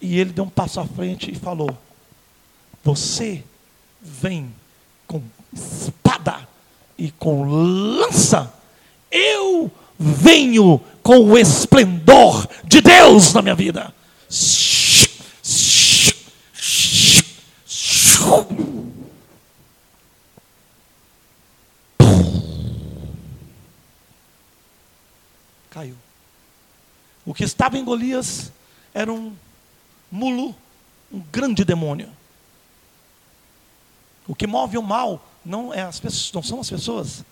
E ele deu um passo à frente e falou: Você vem com espada e com lança. Eu venho com o esplendor de Deus na minha vida. Caiu. O que estava em Golias era um mulo, um grande demônio. O que move o mal não, é as pessoas, não são as pessoas.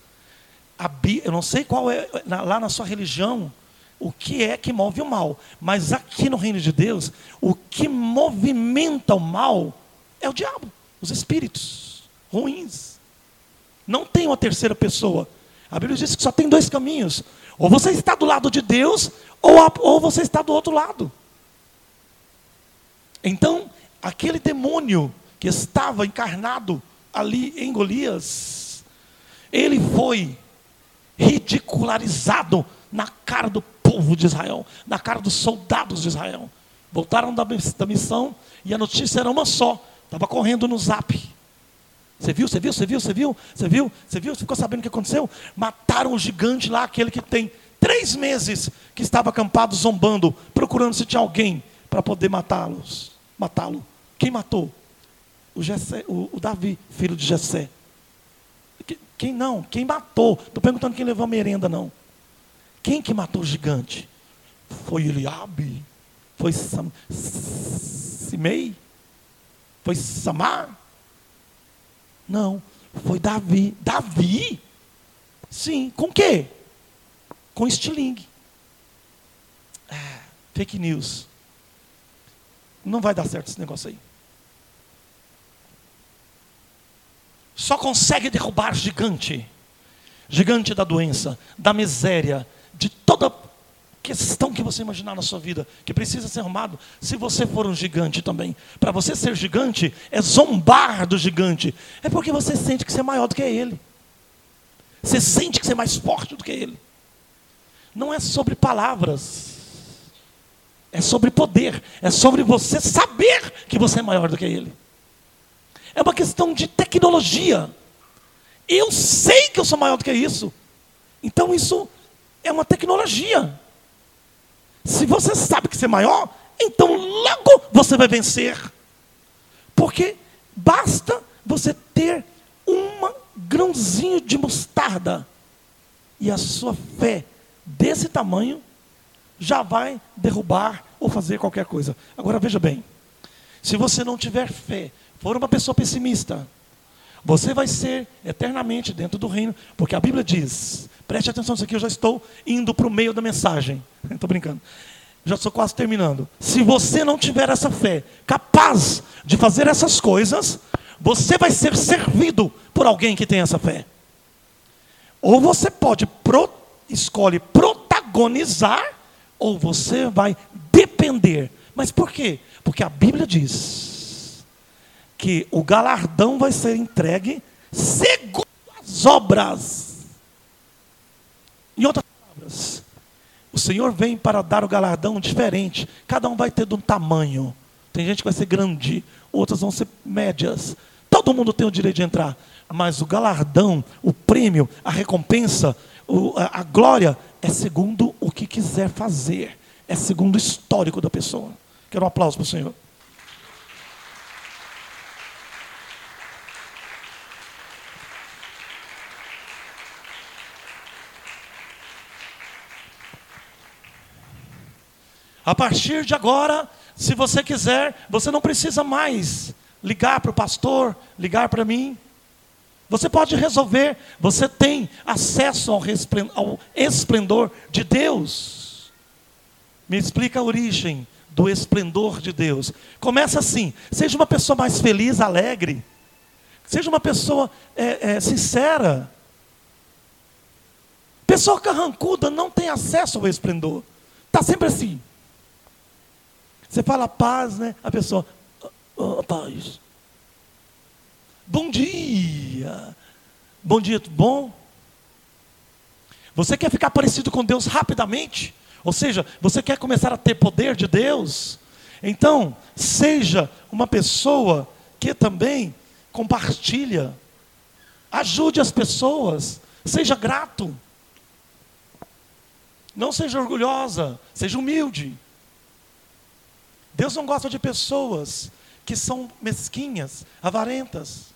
eu não sei qual é lá na sua religião o que é que move o mal, mas aqui no reino de Deus, o que movimenta o mal é o diabo, os espíritos ruins. Não tem uma terceira pessoa. A Bíblia diz que só tem dois caminhos: ou você está do lado de Deus, ou, a, ou você está do outro lado. Então, aquele demônio que estava encarnado ali em Golias, ele foi ridicularizado na cara do povo de Israel, na cara dos soldados de Israel. Voltaram da, da missão e a notícia era uma só. Estava correndo no zap. Você viu, você viu, você viu, você viu, você viu, você viu, você ficou sabendo o que aconteceu? Mataram o gigante lá, aquele que tem três meses que estava acampado zombando, procurando se tinha alguém para poder matá-los, matá-lo. Quem matou? O, Jessé, o, o, Davi, filho de Jessé. Quem não? Quem matou? Estou perguntando quem levou a merenda, não. Quem que matou o gigante? Foi Eliabe? Foi Simei? Foi Samar? Não, foi Davi. Davi? Sim, com quê? Com estilingue. Ah, fake news. Não vai dar certo esse negócio aí. Só consegue derrubar gigante. Gigante da doença, da miséria, de toda questão que você imaginar na sua vida, que precisa ser arrumado, se você for um gigante também. Para você ser gigante, é zombar do gigante. É porque você sente que você é maior do que ele. Você sente que você é mais forte do que ele. Não é sobre palavras. É sobre poder. É sobre você saber que você é maior do que ele. É uma questão de tecnologia. Eu sei que eu sou maior do que isso. Então isso é uma tecnologia. Se você sabe que você é maior, então logo você vai vencer. Porque basta você ter um grãozinho de mostarda e a sua fé desse tamanho já vai derrubar ou fazer qualquer coisa. Agora veja bem, se você não tiver fé, for uma pessoa pessimista, você vai ser eternamente dentro do reino, porque a Bíblia diz, preste atenção nisso aqui, eu já estou indo para o meio da mensagem. Estou brincando. já estou quase terminando. Se você não tiver essa fé capaz de fazer essas coisas, você vai ser servido por alguém que tem essa fé. Ou você pode pro, escolhe protagonizar, ou você vai depender. Mas por quê? Porque a Bíblia diz que o galardão vai ser entregue segundo as obras. Em outras palavras, o Senhor vem para dar o galardão diferente. Cada um vai ter de um tamanho. Tem gente que vai ser grande, outras vão ser médias. Todo mundo tem o direito de entrar. Mas o galardão, o prêmio, a recompensa, a, glória é segundo o que quiser fazer. É segundo o histórico da pessoa. Quero um aplauso para o Senhor. A partir de agora, se você quiser, você não precisa mais ligar para o pastor, ligar para mim. Você pode resolver, você tem acesso ao, ao esplendor de Deus. Me explica a origem do esplendor de Deus. Começa assim: seja uma pessoa mais feliz, alegre, seja uma pessoa é, é, sincera. Pessoa carrancuda não tem acesso ao esplendor, está sempre assim. Você fala paz, né? A pessoa, oh, paz. Bom dia. Bom dia, tudo bom? Você quer ficar parecido com Deus rapidamente? Ou seja, você quer começar a ter poder de Deus? Então, seja uma pessoa que também compartilha. Ajude as pessoas. Seja grato. Não seja orgulhosa, seja humilde. Deus não gosta de pessoas que são mesquinhas, avarentas.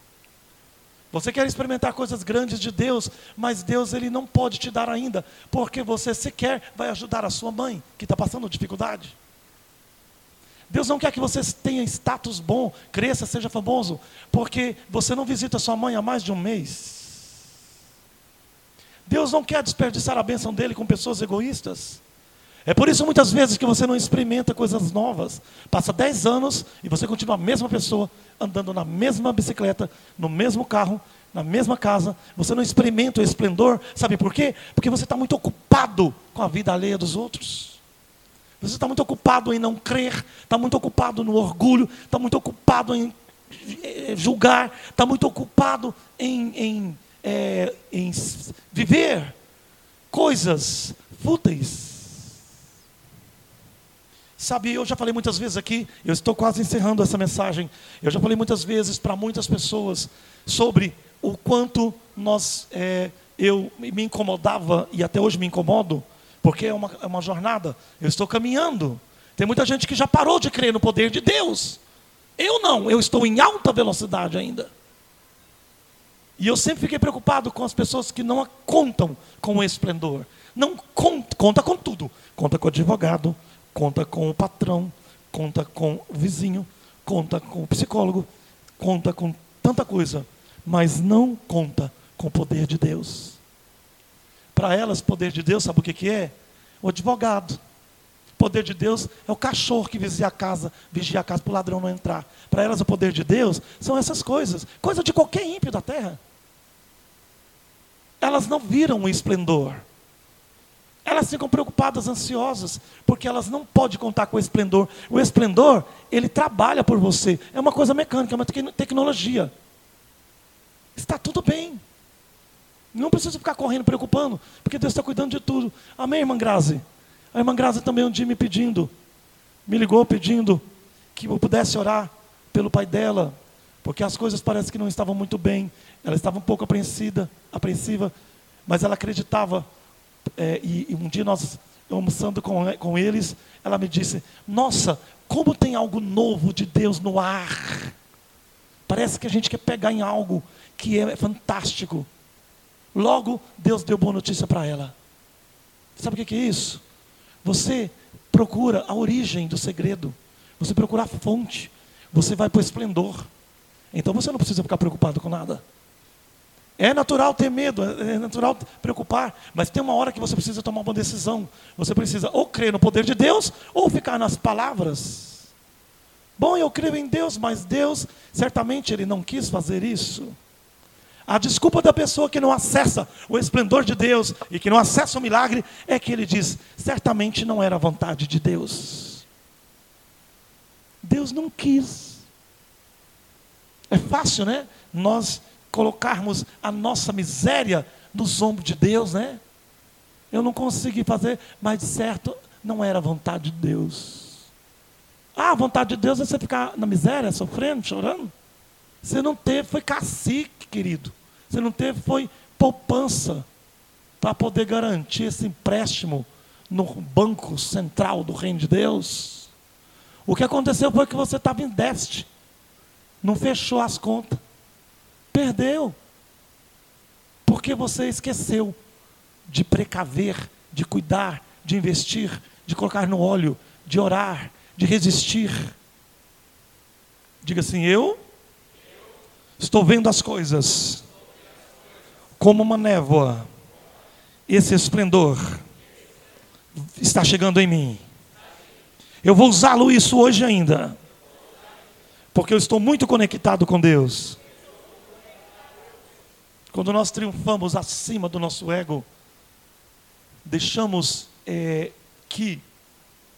Você quer experimentar coisas grandes de Deus, mas Deus ele não pode te dar ainda, porque você sequer vai ajudar a sua mãe que está passando dificuldade. Deus não quer que você tenha status bom, cresça, seja famoso, porque você não visita sua mãe há mais de um mês. Deus não quer desperdiçar a bênção dele com pessoas egoístas. É por isso muitas vezes que você não experimenta coisas novas. Passa 10 anos e você continua a mesma pessoa, andando na mesma bicicleta, no mesmo carro, na mesma casa. Você não experimenta o esplendor. Sabe por quê? Porque você está muito ocupado com a vida alheia dos outros. Você está muito ocupado em não crer, está muito ocupado no orgulho, está muito ocupado em eh, julgar, está muito ocupado em, em, é, em viver coisas fúteis Sabe, eu já falei muitas vezes aqui, eu estou quase encerrando essa mensagem. Eu já falei muitas vezes para muitas pessoas sobre o quanto nós, é, eu me incomodava e até hoje me incomodo, porque é uma, é uma jornada. Eu estou caminhando. Tem muita gente que já parou de crer no poder de Deus. Eu não, eu estou em alta velocidade ainda. E eu sempre fiquei preocupado com as pessoas que não contam com o esplendor. Não conta, conta com tudo. Conta com o advogado, conta com o patrão, conta com o vizinho, conta com o psicólogo, conta com tanta coisa, mas não conta com o poder de Deus. Para elas, poder de Deus, sabe o que, que é? O advogado. O poder de Deus é o cachorro que vigia a casa, vigia a casa para o ladrão não entrar. Para elas, o poder de Deus são essas coisas, coisa de qualquer ímpio da terra. Elas não viram o esplendor. Elas ficam preocupadas, ansiosas, porque elas não podem contar com o esplendor. O esplendor, ele trabalha por você. É uma coisa mecânica, é uma tecnologia. Está tudo bem. Não precisa ficar correndo, preocupando, porque Deus está cuidando de tudo. Amém, irmã Grazi? A irmã Grazi também um dia me pedindo, me ligou pedindo que eu pudesse orar pelo pai dela, porque as coisas parecem que não estavam muito bem. Ela estava um pouco apreensiva, apreensiva mas ela acreditava é, e, e, um dia nós almoçando com, com eles, ela me disse: Nossa, como tem algo novo de Deus no ar. Parece que a gente quer pegar em algo que é fantástico. Logo, Deus deu boa notícia para ela. Sabe o que é isso? Você procura a origem do segredo. Você procura a fonte. Você vai para o esplendor. Então você não precisa ficar preocupado com nada. É natural ter medo, é natural preocupar, mas tem uma hora que você precisa tomar uma decisão. Você precisa ou crer no poder de Deus ou ficar nas palavras. Bom, eu creio em Deus, mas Deus certamente ele não quis fazer isso. A desculpa da pessoa que não acessa o esplendor de Deus e que não acessa o milagre é que ele diz: certamente não era a vontade de Deus. Deus não quis. É fácil, né? Nós colocarmos a nossa miséria nos ombros de Deus, né? Eu não consegui fazer, mas de certo não era a vontade de Deus. Ah, a vontade de Deus é você ficar na miséria, sofrendo, chorando. Você não teve, foi cacique, querido. Você não teve, foi poupança para poder garantir esse empréstimo no banco central do reino de Deus. O que aconteceu foi que você estava em déficit, não fechou as contas. Perdeu. Porque você esqueceu de precaver, de cuidar, de investir, de colocar no óleo, de orar, de resistir. Diga assim: Eu estou vendo as coisas como uma névoa. Esse esplendor está chegando em mim. Eu vou usá-lo isso hoje ainda. Porque eu estou muito conectado com Deus. Quando nós triunfamos acima do nosso ego, deixamos é, que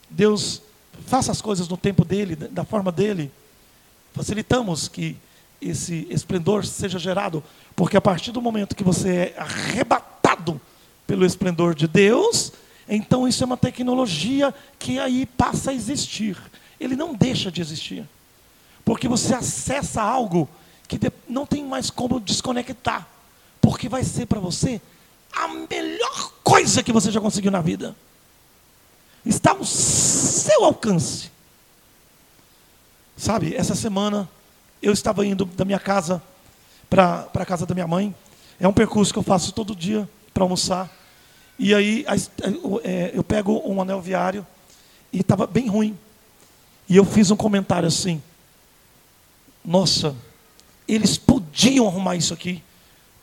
Deus faça as coisas no tempo dele, da forma dele, facilitamos que esse esplendor seja gerado, porque a partir do momento que você é arrebatado pelo esplendor de Deus, então isso é uma tecnologia que aí passa a existir. Ele não deixa de existir, porque você acessa algo que não tem mais como desconectar porque vai ser para você a melhor coisa que você já conseguiu na vida. Está ao seu alcance. Sabe, essa semana eu estava indo da minha casa para a casa da minha mãe. É um percurso que eu faço todo dia para almoçar. E aí é, eu pego um anel viário e estava bem ruim. E eu fiz um comentário assim: Nossa, eles podiam arrumar isso aqui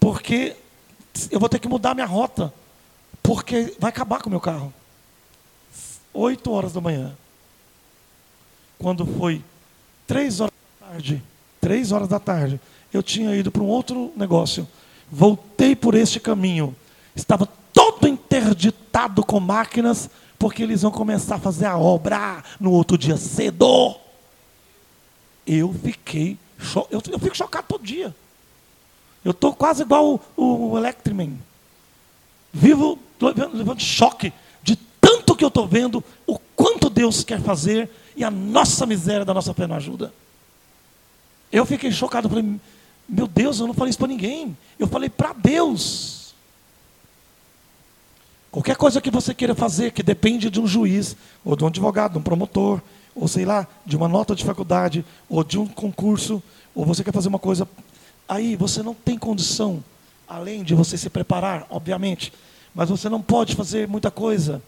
porque eu vou ter que mudar minha rota, porque vai acabar com o meu carro. Oito horas da manhã. Quando foi três horas da tarde, três horas da tarde, eu tinha ido para um outro negócio. Voltei por este caminho. Estava todo interditado com máquinas, porque eles vão começar a fazer a obra no outro dia cedo. Eu fiquei, eu, eu fico chocado todo dia. Eu estou quase igual o, o Electriman. Vivo levando choque de tanto que eu estou vendo, o quanto Deus quer fazer e a nossa miséria da nossa fé não ajuda. Eu fiquei chocado, falei, meu Deus, eu não falei isso para ninguém. Eu falei para Deus. Qualquer coisa que você queira fazer que depende de um juiz, ou de um advogado, de um promotor, ou sei lá, de uma nota de faculdade, ou de um concurso, ou você quer fazer uma coisa aí você não tem condição, além de você se preparar, obviamente, mas você não pode fazer muita coisa.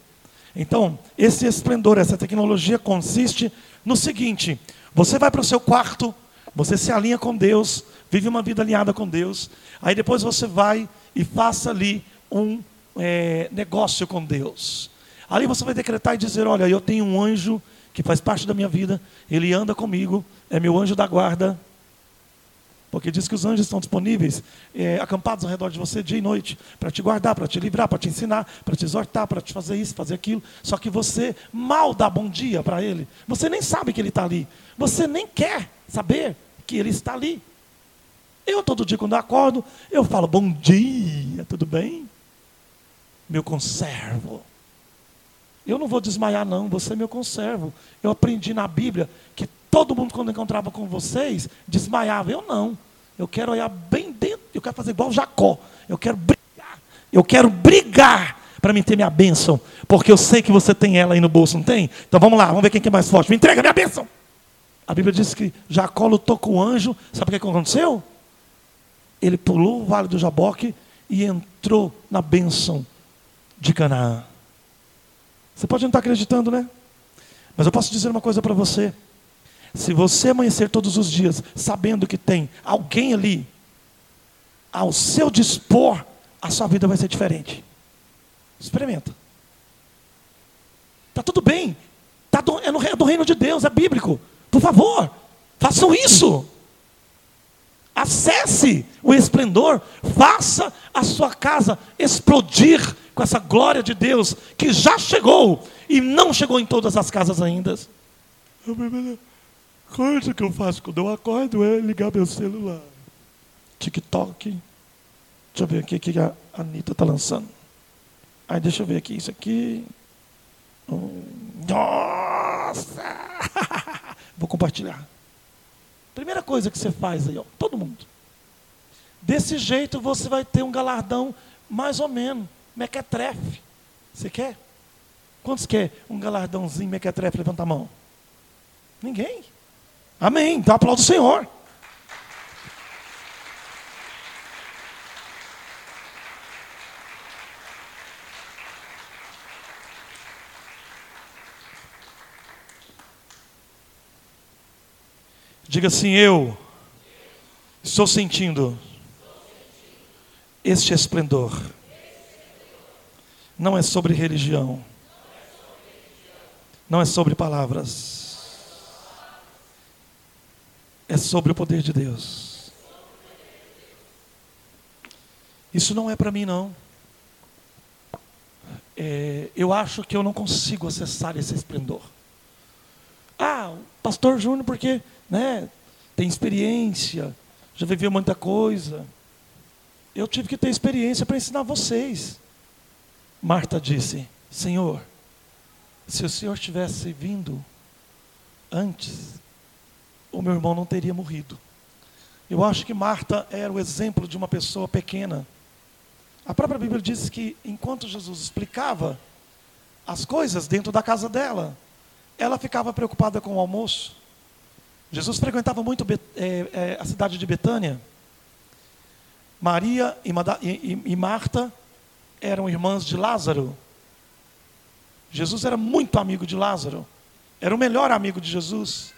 Então, esse esplendor, essa tecnologia consiste no seguinte: você vai para o seu quarto, você se alinha com Deus, vive uma vida alinhada com Deus, aí depois você vai e faça ali um é, negócio com Deus. Ali você vai decretar e dizer: Olha, eu tenho um anjo que faz parte da minha vida, ele anda comigo, é meu anjo da guarda, porque diz que os anjos estão disponíveis, é, acampados ao redor de você dia e noite, para te guardar, para te livrar, para te ensinar, para te exortar, para te fazer isso, fazer aquilo. Só que você mal dá bom dia para ele. Você nem sabe que ele está ali. Você nem quer saber que ele está ali. Eu, todo dia, quando eu acordo, eu falo: Bom dia, tudo bem? Meu conservo. Eu não vou desmaiar, não, você é meu conservo. Eu aprendi na Bíblia que Todo mundo, quando encontrava com vocês, desmaiava. Eu não. Eu quero olhar bem dentro. Eu quero fazer igual Jacó. Eu quero brigar. Eu quero brigar para me ter minha bênção. Porque eu sei que você tem ela aí no bolso, não tem? Então vamos lá, vamos ver quem é mais forte. Me entrega minha bênção. A Bíblia diz que Jacó lutou com o anjo. Sabe o que aconteceu? Ele pulou o vale do Jaboque e entrou na bênção de Canaã. Você pode não estar acreditando, né? Mas eu posso dizer uma coisa para você. Se você amanhecer todos os dias sabendo que tem alguém ali ao seu dispor, a sua vida vai ser diferente. Experimenta. Está tudo bem. Tá do, é, no, é do reino de Deus, é bíblico. Por favor, façam isso. Acesse o esplendor, faça a sua casa explodir com essa glória de Deus que já chegou e não chegou em todas as casas ainda. Coisa que eu faço quando eu acordo é ligar meu celular. TikTok. Deixa eu ver aqui o que a Anitta está lançando. Aí deixa eu ver aqui, isso aqui. Nossa! Vou compartilhar. Primeira coisa que você faz aí, ó, todo mundo. Desse jeito você vai ter um galardão mais ou menos, mequetrefe. Você quer? Quantos quer um galardãozinho mequetrefe? Levanta a mão. Ninguém. Amém. Então aplauda o Senhor. Diga assim: Eu estou sentindo este esplendor. Não é sobre religião, não é sobre palavras, é sobre o poder de Deus. Isso não é para mim, não. É, eu acho que eu não consigo acessar esse esplendor. Ah, pastor Júnior, porque né, tem experiência, já viveu muita coisa. Eu tive que ter experiência para ensinar vocês. Marta disse: Senhor, se o Senhor tivesse vindo antes, o meu irmão não teria morrido. Eu acho que Marta era o exemplo de uma pessoa pequena. A própria Bíblia diz que enquanto Jesus explicava as coisas dentro da casa dela, ela ficava preocupada com o almoço. Jesus frequentava muito é, é, a cidade de Betânia. Maria e, Marta eram irmãs de Lázaro. Jesus era muito amigo de Lázaro. Era o melhor amigo de Jesus.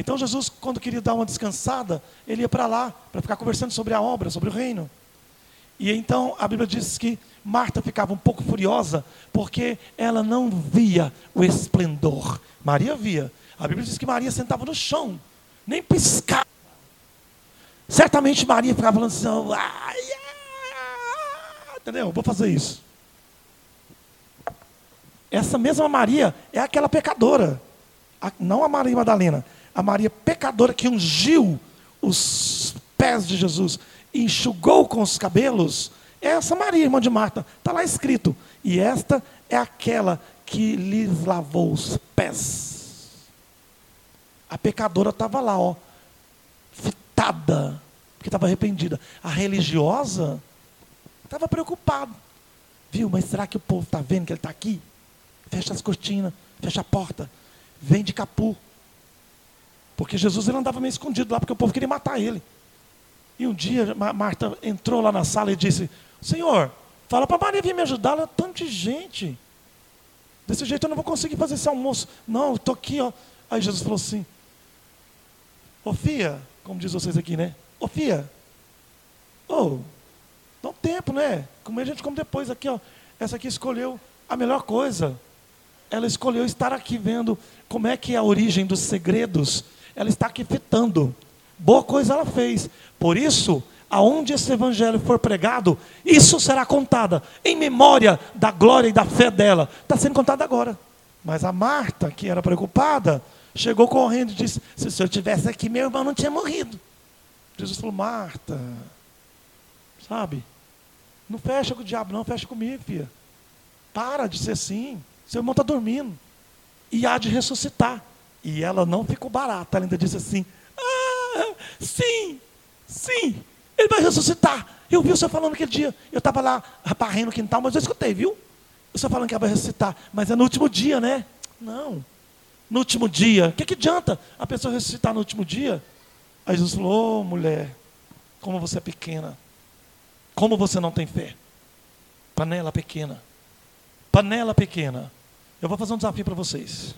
Então Jesus, quando queria dar uma descansada, ele ia para lá para ficar conversando sobre a obra, sobre o reino. E então a Bíblia diz que Marta ficava um pouco furiosa porque ela não via o esplendor. Maria via. A Bíblia diz que Maria sentava no chão, nem piscava. Certamente Maria ficava falando assim, ai, ai, entendeu? Vou fazer isso. Essa mesma Maria é aquela pecadora, não a Maria Madalena, a Maria pecadora que ungiu os pés de Jesus enxugou com os cabelos, é essa Maria, irmã de Marta, está lá escrito. E esta é aquela que lhes lavou os pés. A pecadora estava lá, ó, fitada, porque estava arrependida. A religiosa estava preocupada. Viu, mas será que o povo está vendo que ele está aqui? Fecha as cortinas, fecha a porta, vem de capu. Porque Jesus ele andava meio escondido lá, porque o povo queria matar ele. E um dia Marta entrou lá na sala e disse: Senhor, fala para Maria vir me ajudar, ela é tanta gente. Desse jeito eu não vou conseguir fazer esse almoço. Não, estou aqui, ó. Aí Jesus falou assim: Ô Fia, como diz vocês aqui, né? Ô Fia, ô, dá um tempo, né? Como a gente come depois aqui, ó. Essa aqui escolheu a melhor coisa. Ela escolheu estar aqui vendo como é que é a origem dos segredos. Ela está aqui fitando boa coisa ela fez. Por isso, aonde esse evangelho for pregado, isso será contada em memória da glória e da fé dela. Está sendo contada agora. Mas a Marta, que era preocupada, chegou correndo e disse: Se o senhor tivesse aqui, meu irmão não tinha morrido. Jesus falou: Marta, sabe? Não fecha com o diabo, não, fecha comigo, filha. Para de ser assim. Seu irmão está dormindo. E há de ressuscitar. E ela não ficou barata, ela ainda disse assim: sim, sim, ele vai ressuscitar. Eu vi o senhor falando aquele dia. Eu estava lá varrendo o quintal, mas eu escutei, viu? O senhor falando que vai ressuscitar. Mas é no último dia, né? Não. No último dia. O que, que adianta a pessoa ressuscitar no último dia? Aí Jesus falou: oh, mulher, como você é pequena. Como você não tem fé. Panela pequena. Panela pequena. Eu vou fazer um desafio para vocês.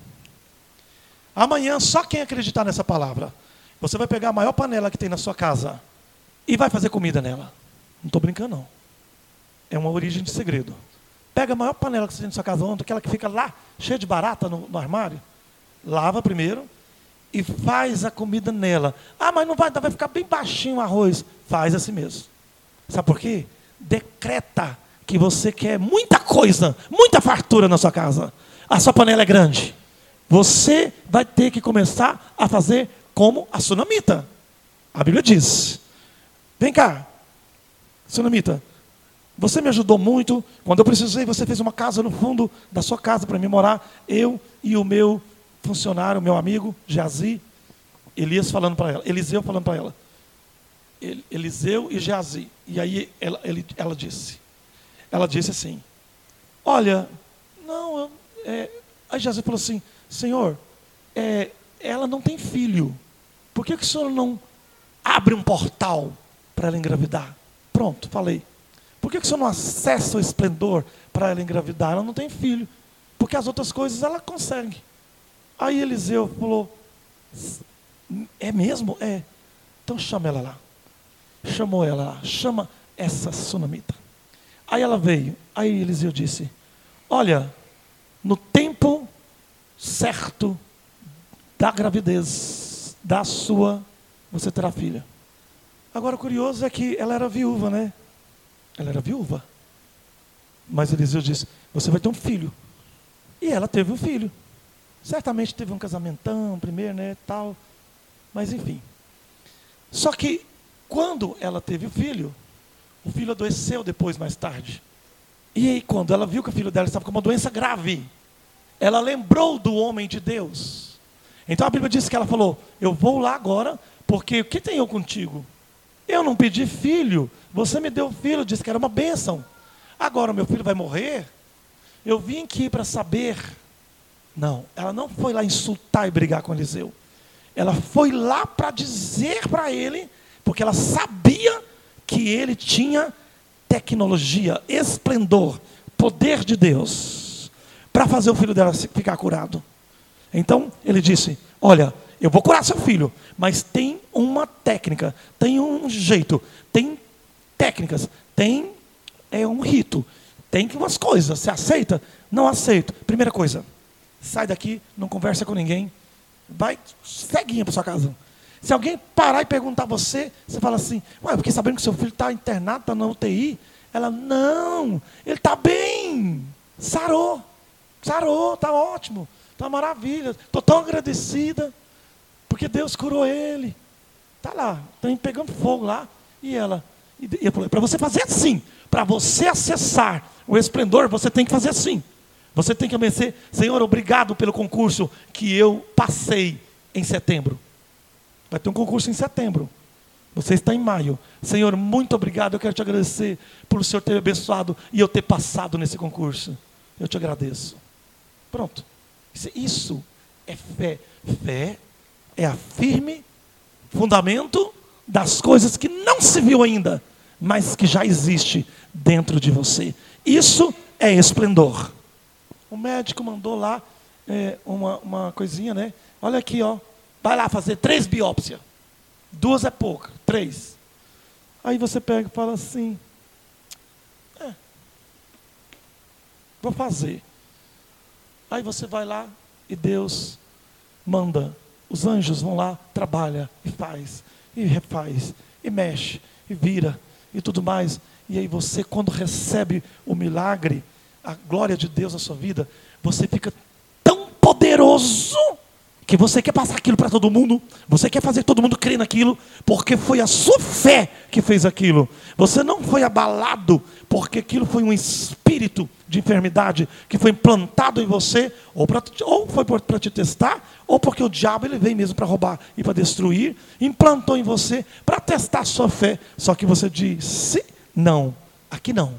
Amanhã, só quem acreditar nessa palavra você vai pegar a maior panela que tem na sua casa e vai fazer comida nela. Não estou brincando, não. É uma origem de segredo. Pega a maior panela que você tem na sua casa ontem, aquela que fica lá, cheia de barata no, no armário. Lava primeiro e faz a comida nela. Ah, mas não vai, vai ficar bem baixinho o arroz. Faz assim mesmo. Sabe por quê? Decreta que você quer muita coisa, muita fartura na sua casa. A sua panela é grande. Você vai ter que começar a fazer como a sunamita. A Bíblia diz: Vem cá, sunamita, você me ajudou muito. Quando eu precisei, você fez uma casa no fundo da sua casa para me morar. Eu e o meu funcionário, meu amigo, Jazi, Elias falando para ela, Eliseu falando para ela. Eliseu e Jazi. E aí ela, ele, ela disse. Ela disse assim: Olha, não, eu, é, aí Jazi falou assim: Senhor, é, ela não tem filho. Por que, que o senhor não abre um portal para ela engravidar? Pronto, falei. Por que, que o senhor não acessa o esplendor para ela engravidar? Ela não tem filho. Porque as outras coisas ela consegue. Aí Eliseu falou: É mesmo? É. Então chama ela lá. Chamou ela lá. Chama essa sunamita. Aí ela veio. Aí Eliseu disse: Olha, no tempo certo da gravidez da sua, você terá filha. Agora, o curioso é que ela era viúva, né? Ela era viúva. Mas Eliseu disse: Você vai ter um filho. E ela teve um filho. Certamente teve um casamentão primeiro, né? Tal. Mas enfim. Só que quando ela teve o filho, o filho adoeceu depois, mais tarde. E aí, quando ela viu que o filho dela estava com uma doença grave, ela lembrou do homem de Deus. Então a Bíblia diz que ela falou: Eu vou lá agora, porque o que tenho eu contigo? Eu não pedi filho, você me deu filho, disse que era uma bênção. Agora meu filho vai morrer. Eu vim aqui para saber. Não, ela não foi lá insultar e brigar com Eliseu. Ela foi lá para dizer para ele, porque ela sabia que ele tinha tecnologia, esplendor, poder de Deus, para fazer o filho dela ficar curado. Então ele disse: Olha, eu vou curar seu filho, mas tem uma técnica, tem um jeito, tem técnicas, tem é um rito, tem umas coisas. Você aceita? Não aceito. Primeira coisa, sai daqui, não conversa com ninguém, vai ceguinha para sua casa. Se alguém parar e perguntar a você, você fala assim, ué, porque sabendo que seu filho está internado, está na UTI, ela, não, ele está bem, sarou, sarou, está ótimo, está maravilha, estou tão agradecida. Porque Deus curou ele. Está lá, tem pegando fogo lá. E ela, e eu falei, para você fazer assim, para você acessar o esplendor, você tem que fazer assim. Você tem que agradecer, Senhor, obrigado pelo concurso que eu passei em setembro. Vai ter um concurso em setembro. Você está em maio. Senhor, muito obrigado. Eu quero te agradecer por o Senhor ter abençoado e eu ter passado nesse concurso. Eu te agradeço. Pronto. Isso é fé. Fé é a firme fundamento das coisas que não se viu ainda, mas que já existe dentro de você. Isso é esplendor. O médico mandou lá é, uma, uma coisinha, né? Olha aqui, ó. Vai lá fazer três biópsias. Duas é pouca, três. Aí você pega e fala assim: é, vou fazer. Aí você vai lá e Deus manda os anjos vão lá, trabalha e faz, e refaz, e mexe, e vira, e tudo mais. E aí você, quando recebe o milagre, a glória de Deus na sua vida, você fica tão poderoso que você quer passar aquilo para todo mundo, você quer fazer todo mundo crer naquilo, porque foi a sua fé que fez aquilo. Você não foi abalado porque aquilo foi um espírito de enfermidade que foi implantado em você, ou, pra, ou foi para te testar, ou porque o diabo ele veio mesmo para roubar e para destruir, implantou em você para testar a sua fé. Só que você disse: não, aqui não.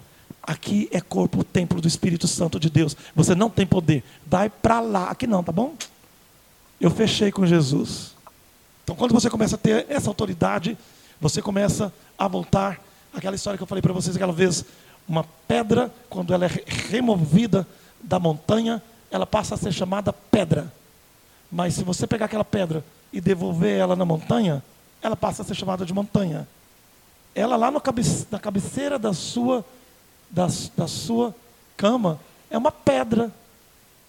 Aqui é corpo, templo do Espírito Santo de Deus. Você não tem poder. Vai para lá. Aqui não, tá bom? Eu fechei com Jesus. Então, quando você começa a ter essa autoridade, você começa a voltar aquela história que eu falei para vocês aquela vez. Uma pedra, quando ela é removida da montanha, ela passa a ser chamada pedra. Mas se você pegar aquela pedra e devolver ela na montanha, ela passa a ser chamada de montanha. ela lá no cabe, na cabeceira da sua, da, da sua cama é uma pedra.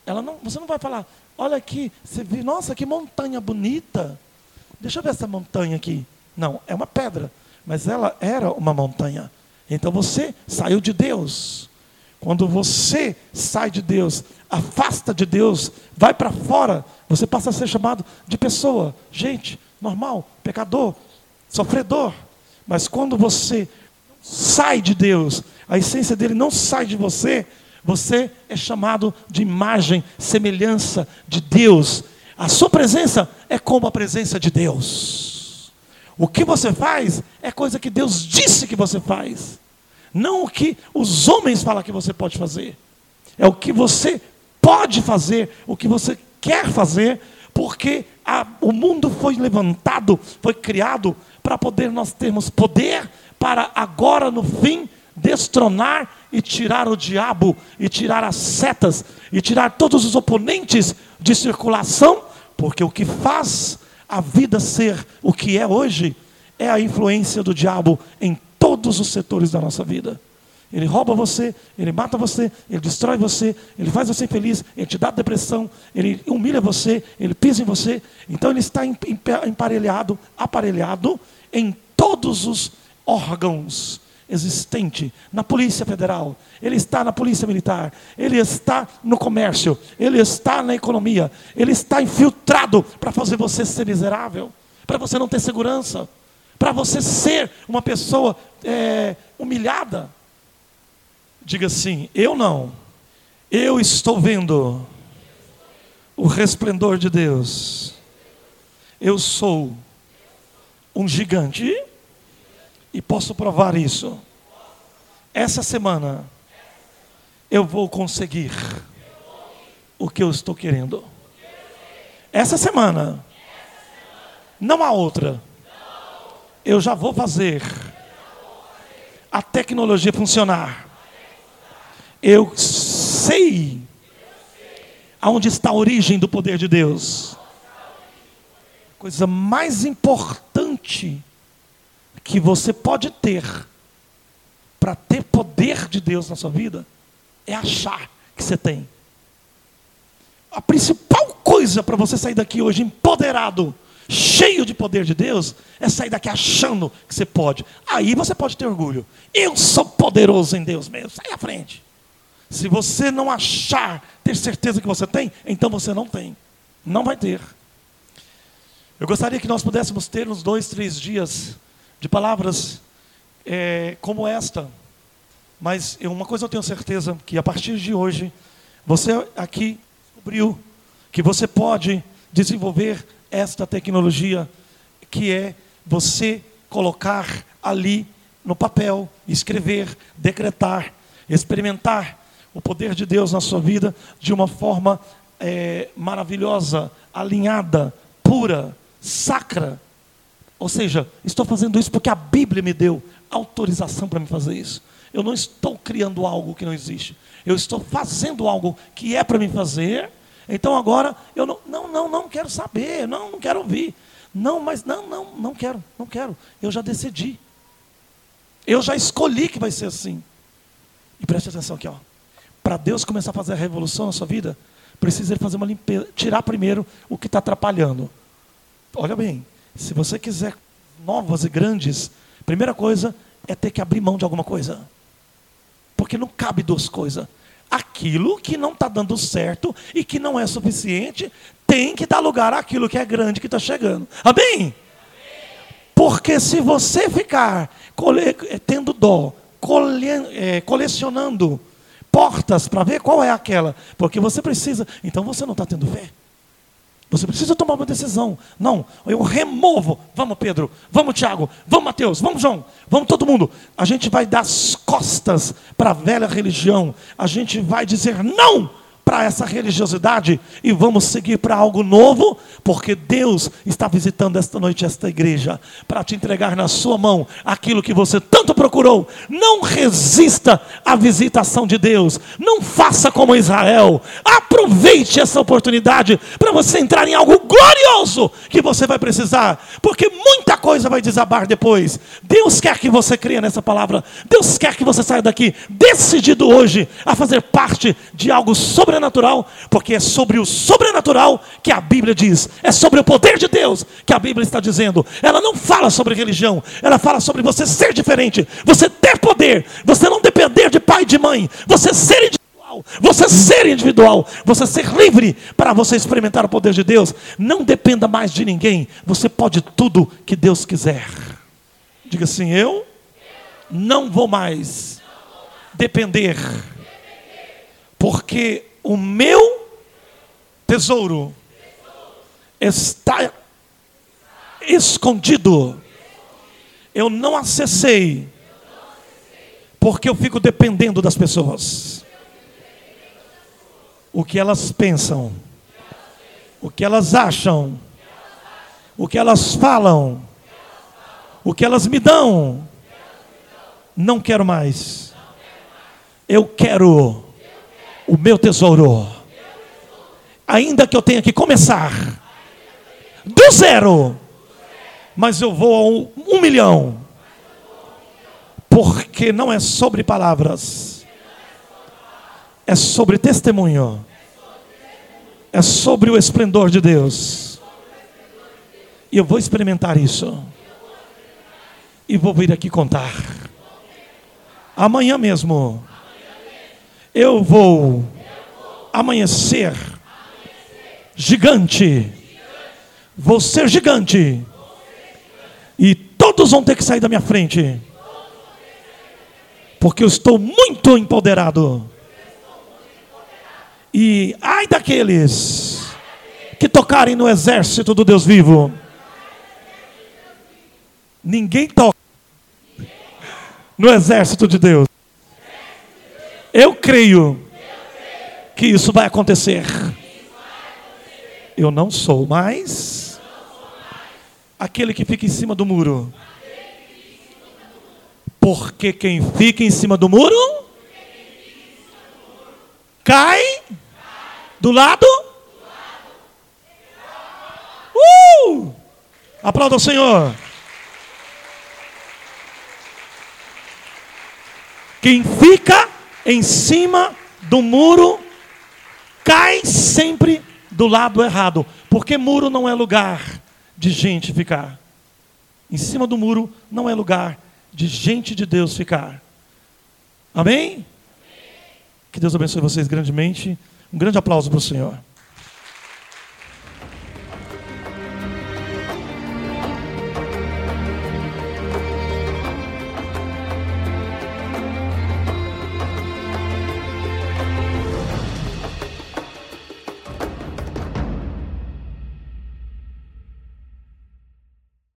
Ela não, você não vai falar, olha aqui, você viu, nossa, que montanha bonita. Deixa eu ver essa montanha aqui. Não, é uma pedra, mas ela era uma montanha. Então você saiu de Deus. Quando você sai de Deus, afasta de Deus, vai para fora, você passa a ser chamado de pessoa, gente, normal, pecador, sofredor. Mas quando você sai de Deus, a essência dele não sai de você, você é chamado de imagem, semelhança de Deus. A sua presença é como a presença de Deus. O que você faz é coisa que Deus disse que você faz. Não o que os homens falam que você pode fazer. É o que você pode fazer, o que você quer fazer, porque a, o mundo foi levantado, foi criado para poder nós termos poder para agora no fim destronar e tirar o diabo e tirar as setas e tirar todos os oponentes de circulação, porque o que faz a vida ser o que é hoje é a influência do diabo em todos os setores da nossa vida. Ele rouba você, ele mata você, ele destrói você, ele faz você infeliz, ele te dá depressão, ele humilha você, ele pisa em você. Então ele está emparelhado, aparelhado em todos os órgãos existentes. Na Polícia Federal, ele está na Polícia Militar, ele está no comércio, ele está na economia, ele está infiltrado para fazer você ser miserável, para você não ter segurança para você ser uma pessoa é, humilhada. Diga assim: eu não, eu estou vendo o resplendor de Deus. Eu sou um gigante e posso provar isso. Essa semana eu vou conseguir o que eu estou querendo. Essa semana, não há outra eu já vou fazer a tecnologia funcionar. Eu sei aonde está a origem do poder de Deus. Coisa mais importante que você pode ter para ter poder de Deus na sua vida é achar que você tem. A principal coisa para você sair daqui hoje empoderado cheio de poder de Deus, é sair daqui achando que você pode. Aí você pode ter orgulho. Eu sou poderoso em Deus mesmo. Sai à frente. Se você não achar, ter certeza que você tem, então você não tem. Não vai ter. Eu gostaria que nós pudéssemos ter uns dois, três dias de palavras é, como esta. Mas uma coisa eu tenho certeza, que a partir de hoje, você aqui descobriu que você pode desenvolver esta tecnologia que é você colocar ali no papel, escrever, decretar, experimentar o poder de Deus na sua vida de uma forma é, maravilhosa, alinhada, pura, sacra. Ou seja, estou fazendo isso porque a Bíblia me deu autorização para me fazer isso. Eu não estou criando algo que não existe. Eu estou fazendo algo que é para me fazer então agora eu não, não, não, não quero saber, não, não quero ouvir. Não, mas não, não, não quero, não quero. Eu já decidi. Eu já escolhi que vai ser assim. E preste atenção aqui, ó. Para Deus começar a fazer a revolução na sua vida, precisa fazer uma limpeza, tirar primeiro o que está atrapalhando. Olha bem, se você quiser novas e grandes, primeira coisa é ter que abrir mão de alguma coisa. Porque não cabe duas coisas aquilo que não está dando certo e que não é suficiente, tem que dar lugar àquilo que é grande que está chegando. Amém? Porque se você ficar cole, eh, tendo dó, cole, é, colecionando portas para ver qual é aquela, porque você precisa, então você não está tendo fé. Você precisa tomar uma decisão. Não, eu removo. Vamos, Pedro. Vamos, Tiago. Vamos, Mateus. Vamos, João. Vamos, todo mundo. A gente vai dar as costas para a velha religião. A gente vai dizer não para essa religiosidade e vamos seguir para algo novo, porque Deus está visitando esta noite esta igreja para te entregar na sua mão aquilo que você tanto procurou. Não resista à visitação de Deus, não faça como Israel. Aproveite essa oportunidade para você entrar em algo glorioso que você vai precisar, porque muita coisa vai desabar depois. Deus quer que você creia nessa palavra. Deus quer que você saia daqui decidido hoje a fazer parte de algo sobrenatural, porque é sobre o sobrenatural que a Bíblia diz. É sobre o poder de Deus que a Bíblia está dizendo. Ela não fala sobre religião, ela fala sobre você ser diferente, você ter poder, você não depender de pai e de mãe, você ser individual você ser individual, você ser livre para você experimentar o poder de Deus. Não dependa mais de ninguém, você pode tudo que Deus quiser. Diga assim: eu não vou mais depender, porque o meu tesouro está escondido. Eu não acessei, porque eu fico dependendo das pessoas o que elas pensam, o que elas acham, o que elas falam, o que elas me dão. Não quero mais. Eu quero o meu tesouro. Ainda que eu tenha que começar do zero, mas eu vou a um, um milhão, porque não é sobre palavras é sobre testemunho, é sobre o esplendor de Deus. E eu vou experimentar isso. E vou vir aqui contar. Amanhã mesmo, eu vou amanhecer gigante. Vou ser gigante. E todos vão ter que sair da minha frente. Porque eu estou muito empoderado e ai daqueles que tocarem no exército do Deus vivo. Ninguém toca no exército de Deus. Eu creio que isso vai acontecer. Eu não sou mais aquele que fica em cima do muro. Porque quem fica em cima do muro cai do lado? Uh! Aplauda o Senhor. Quem fica em cima do muro cai sempre do lado errado, porque muro não é lugar de gente ficar. Em cima do muro não é lugar de gente de Deus ficar. Amém? Que Deus abençoe vocês grandemente. Um grande aplauso para o Senhor.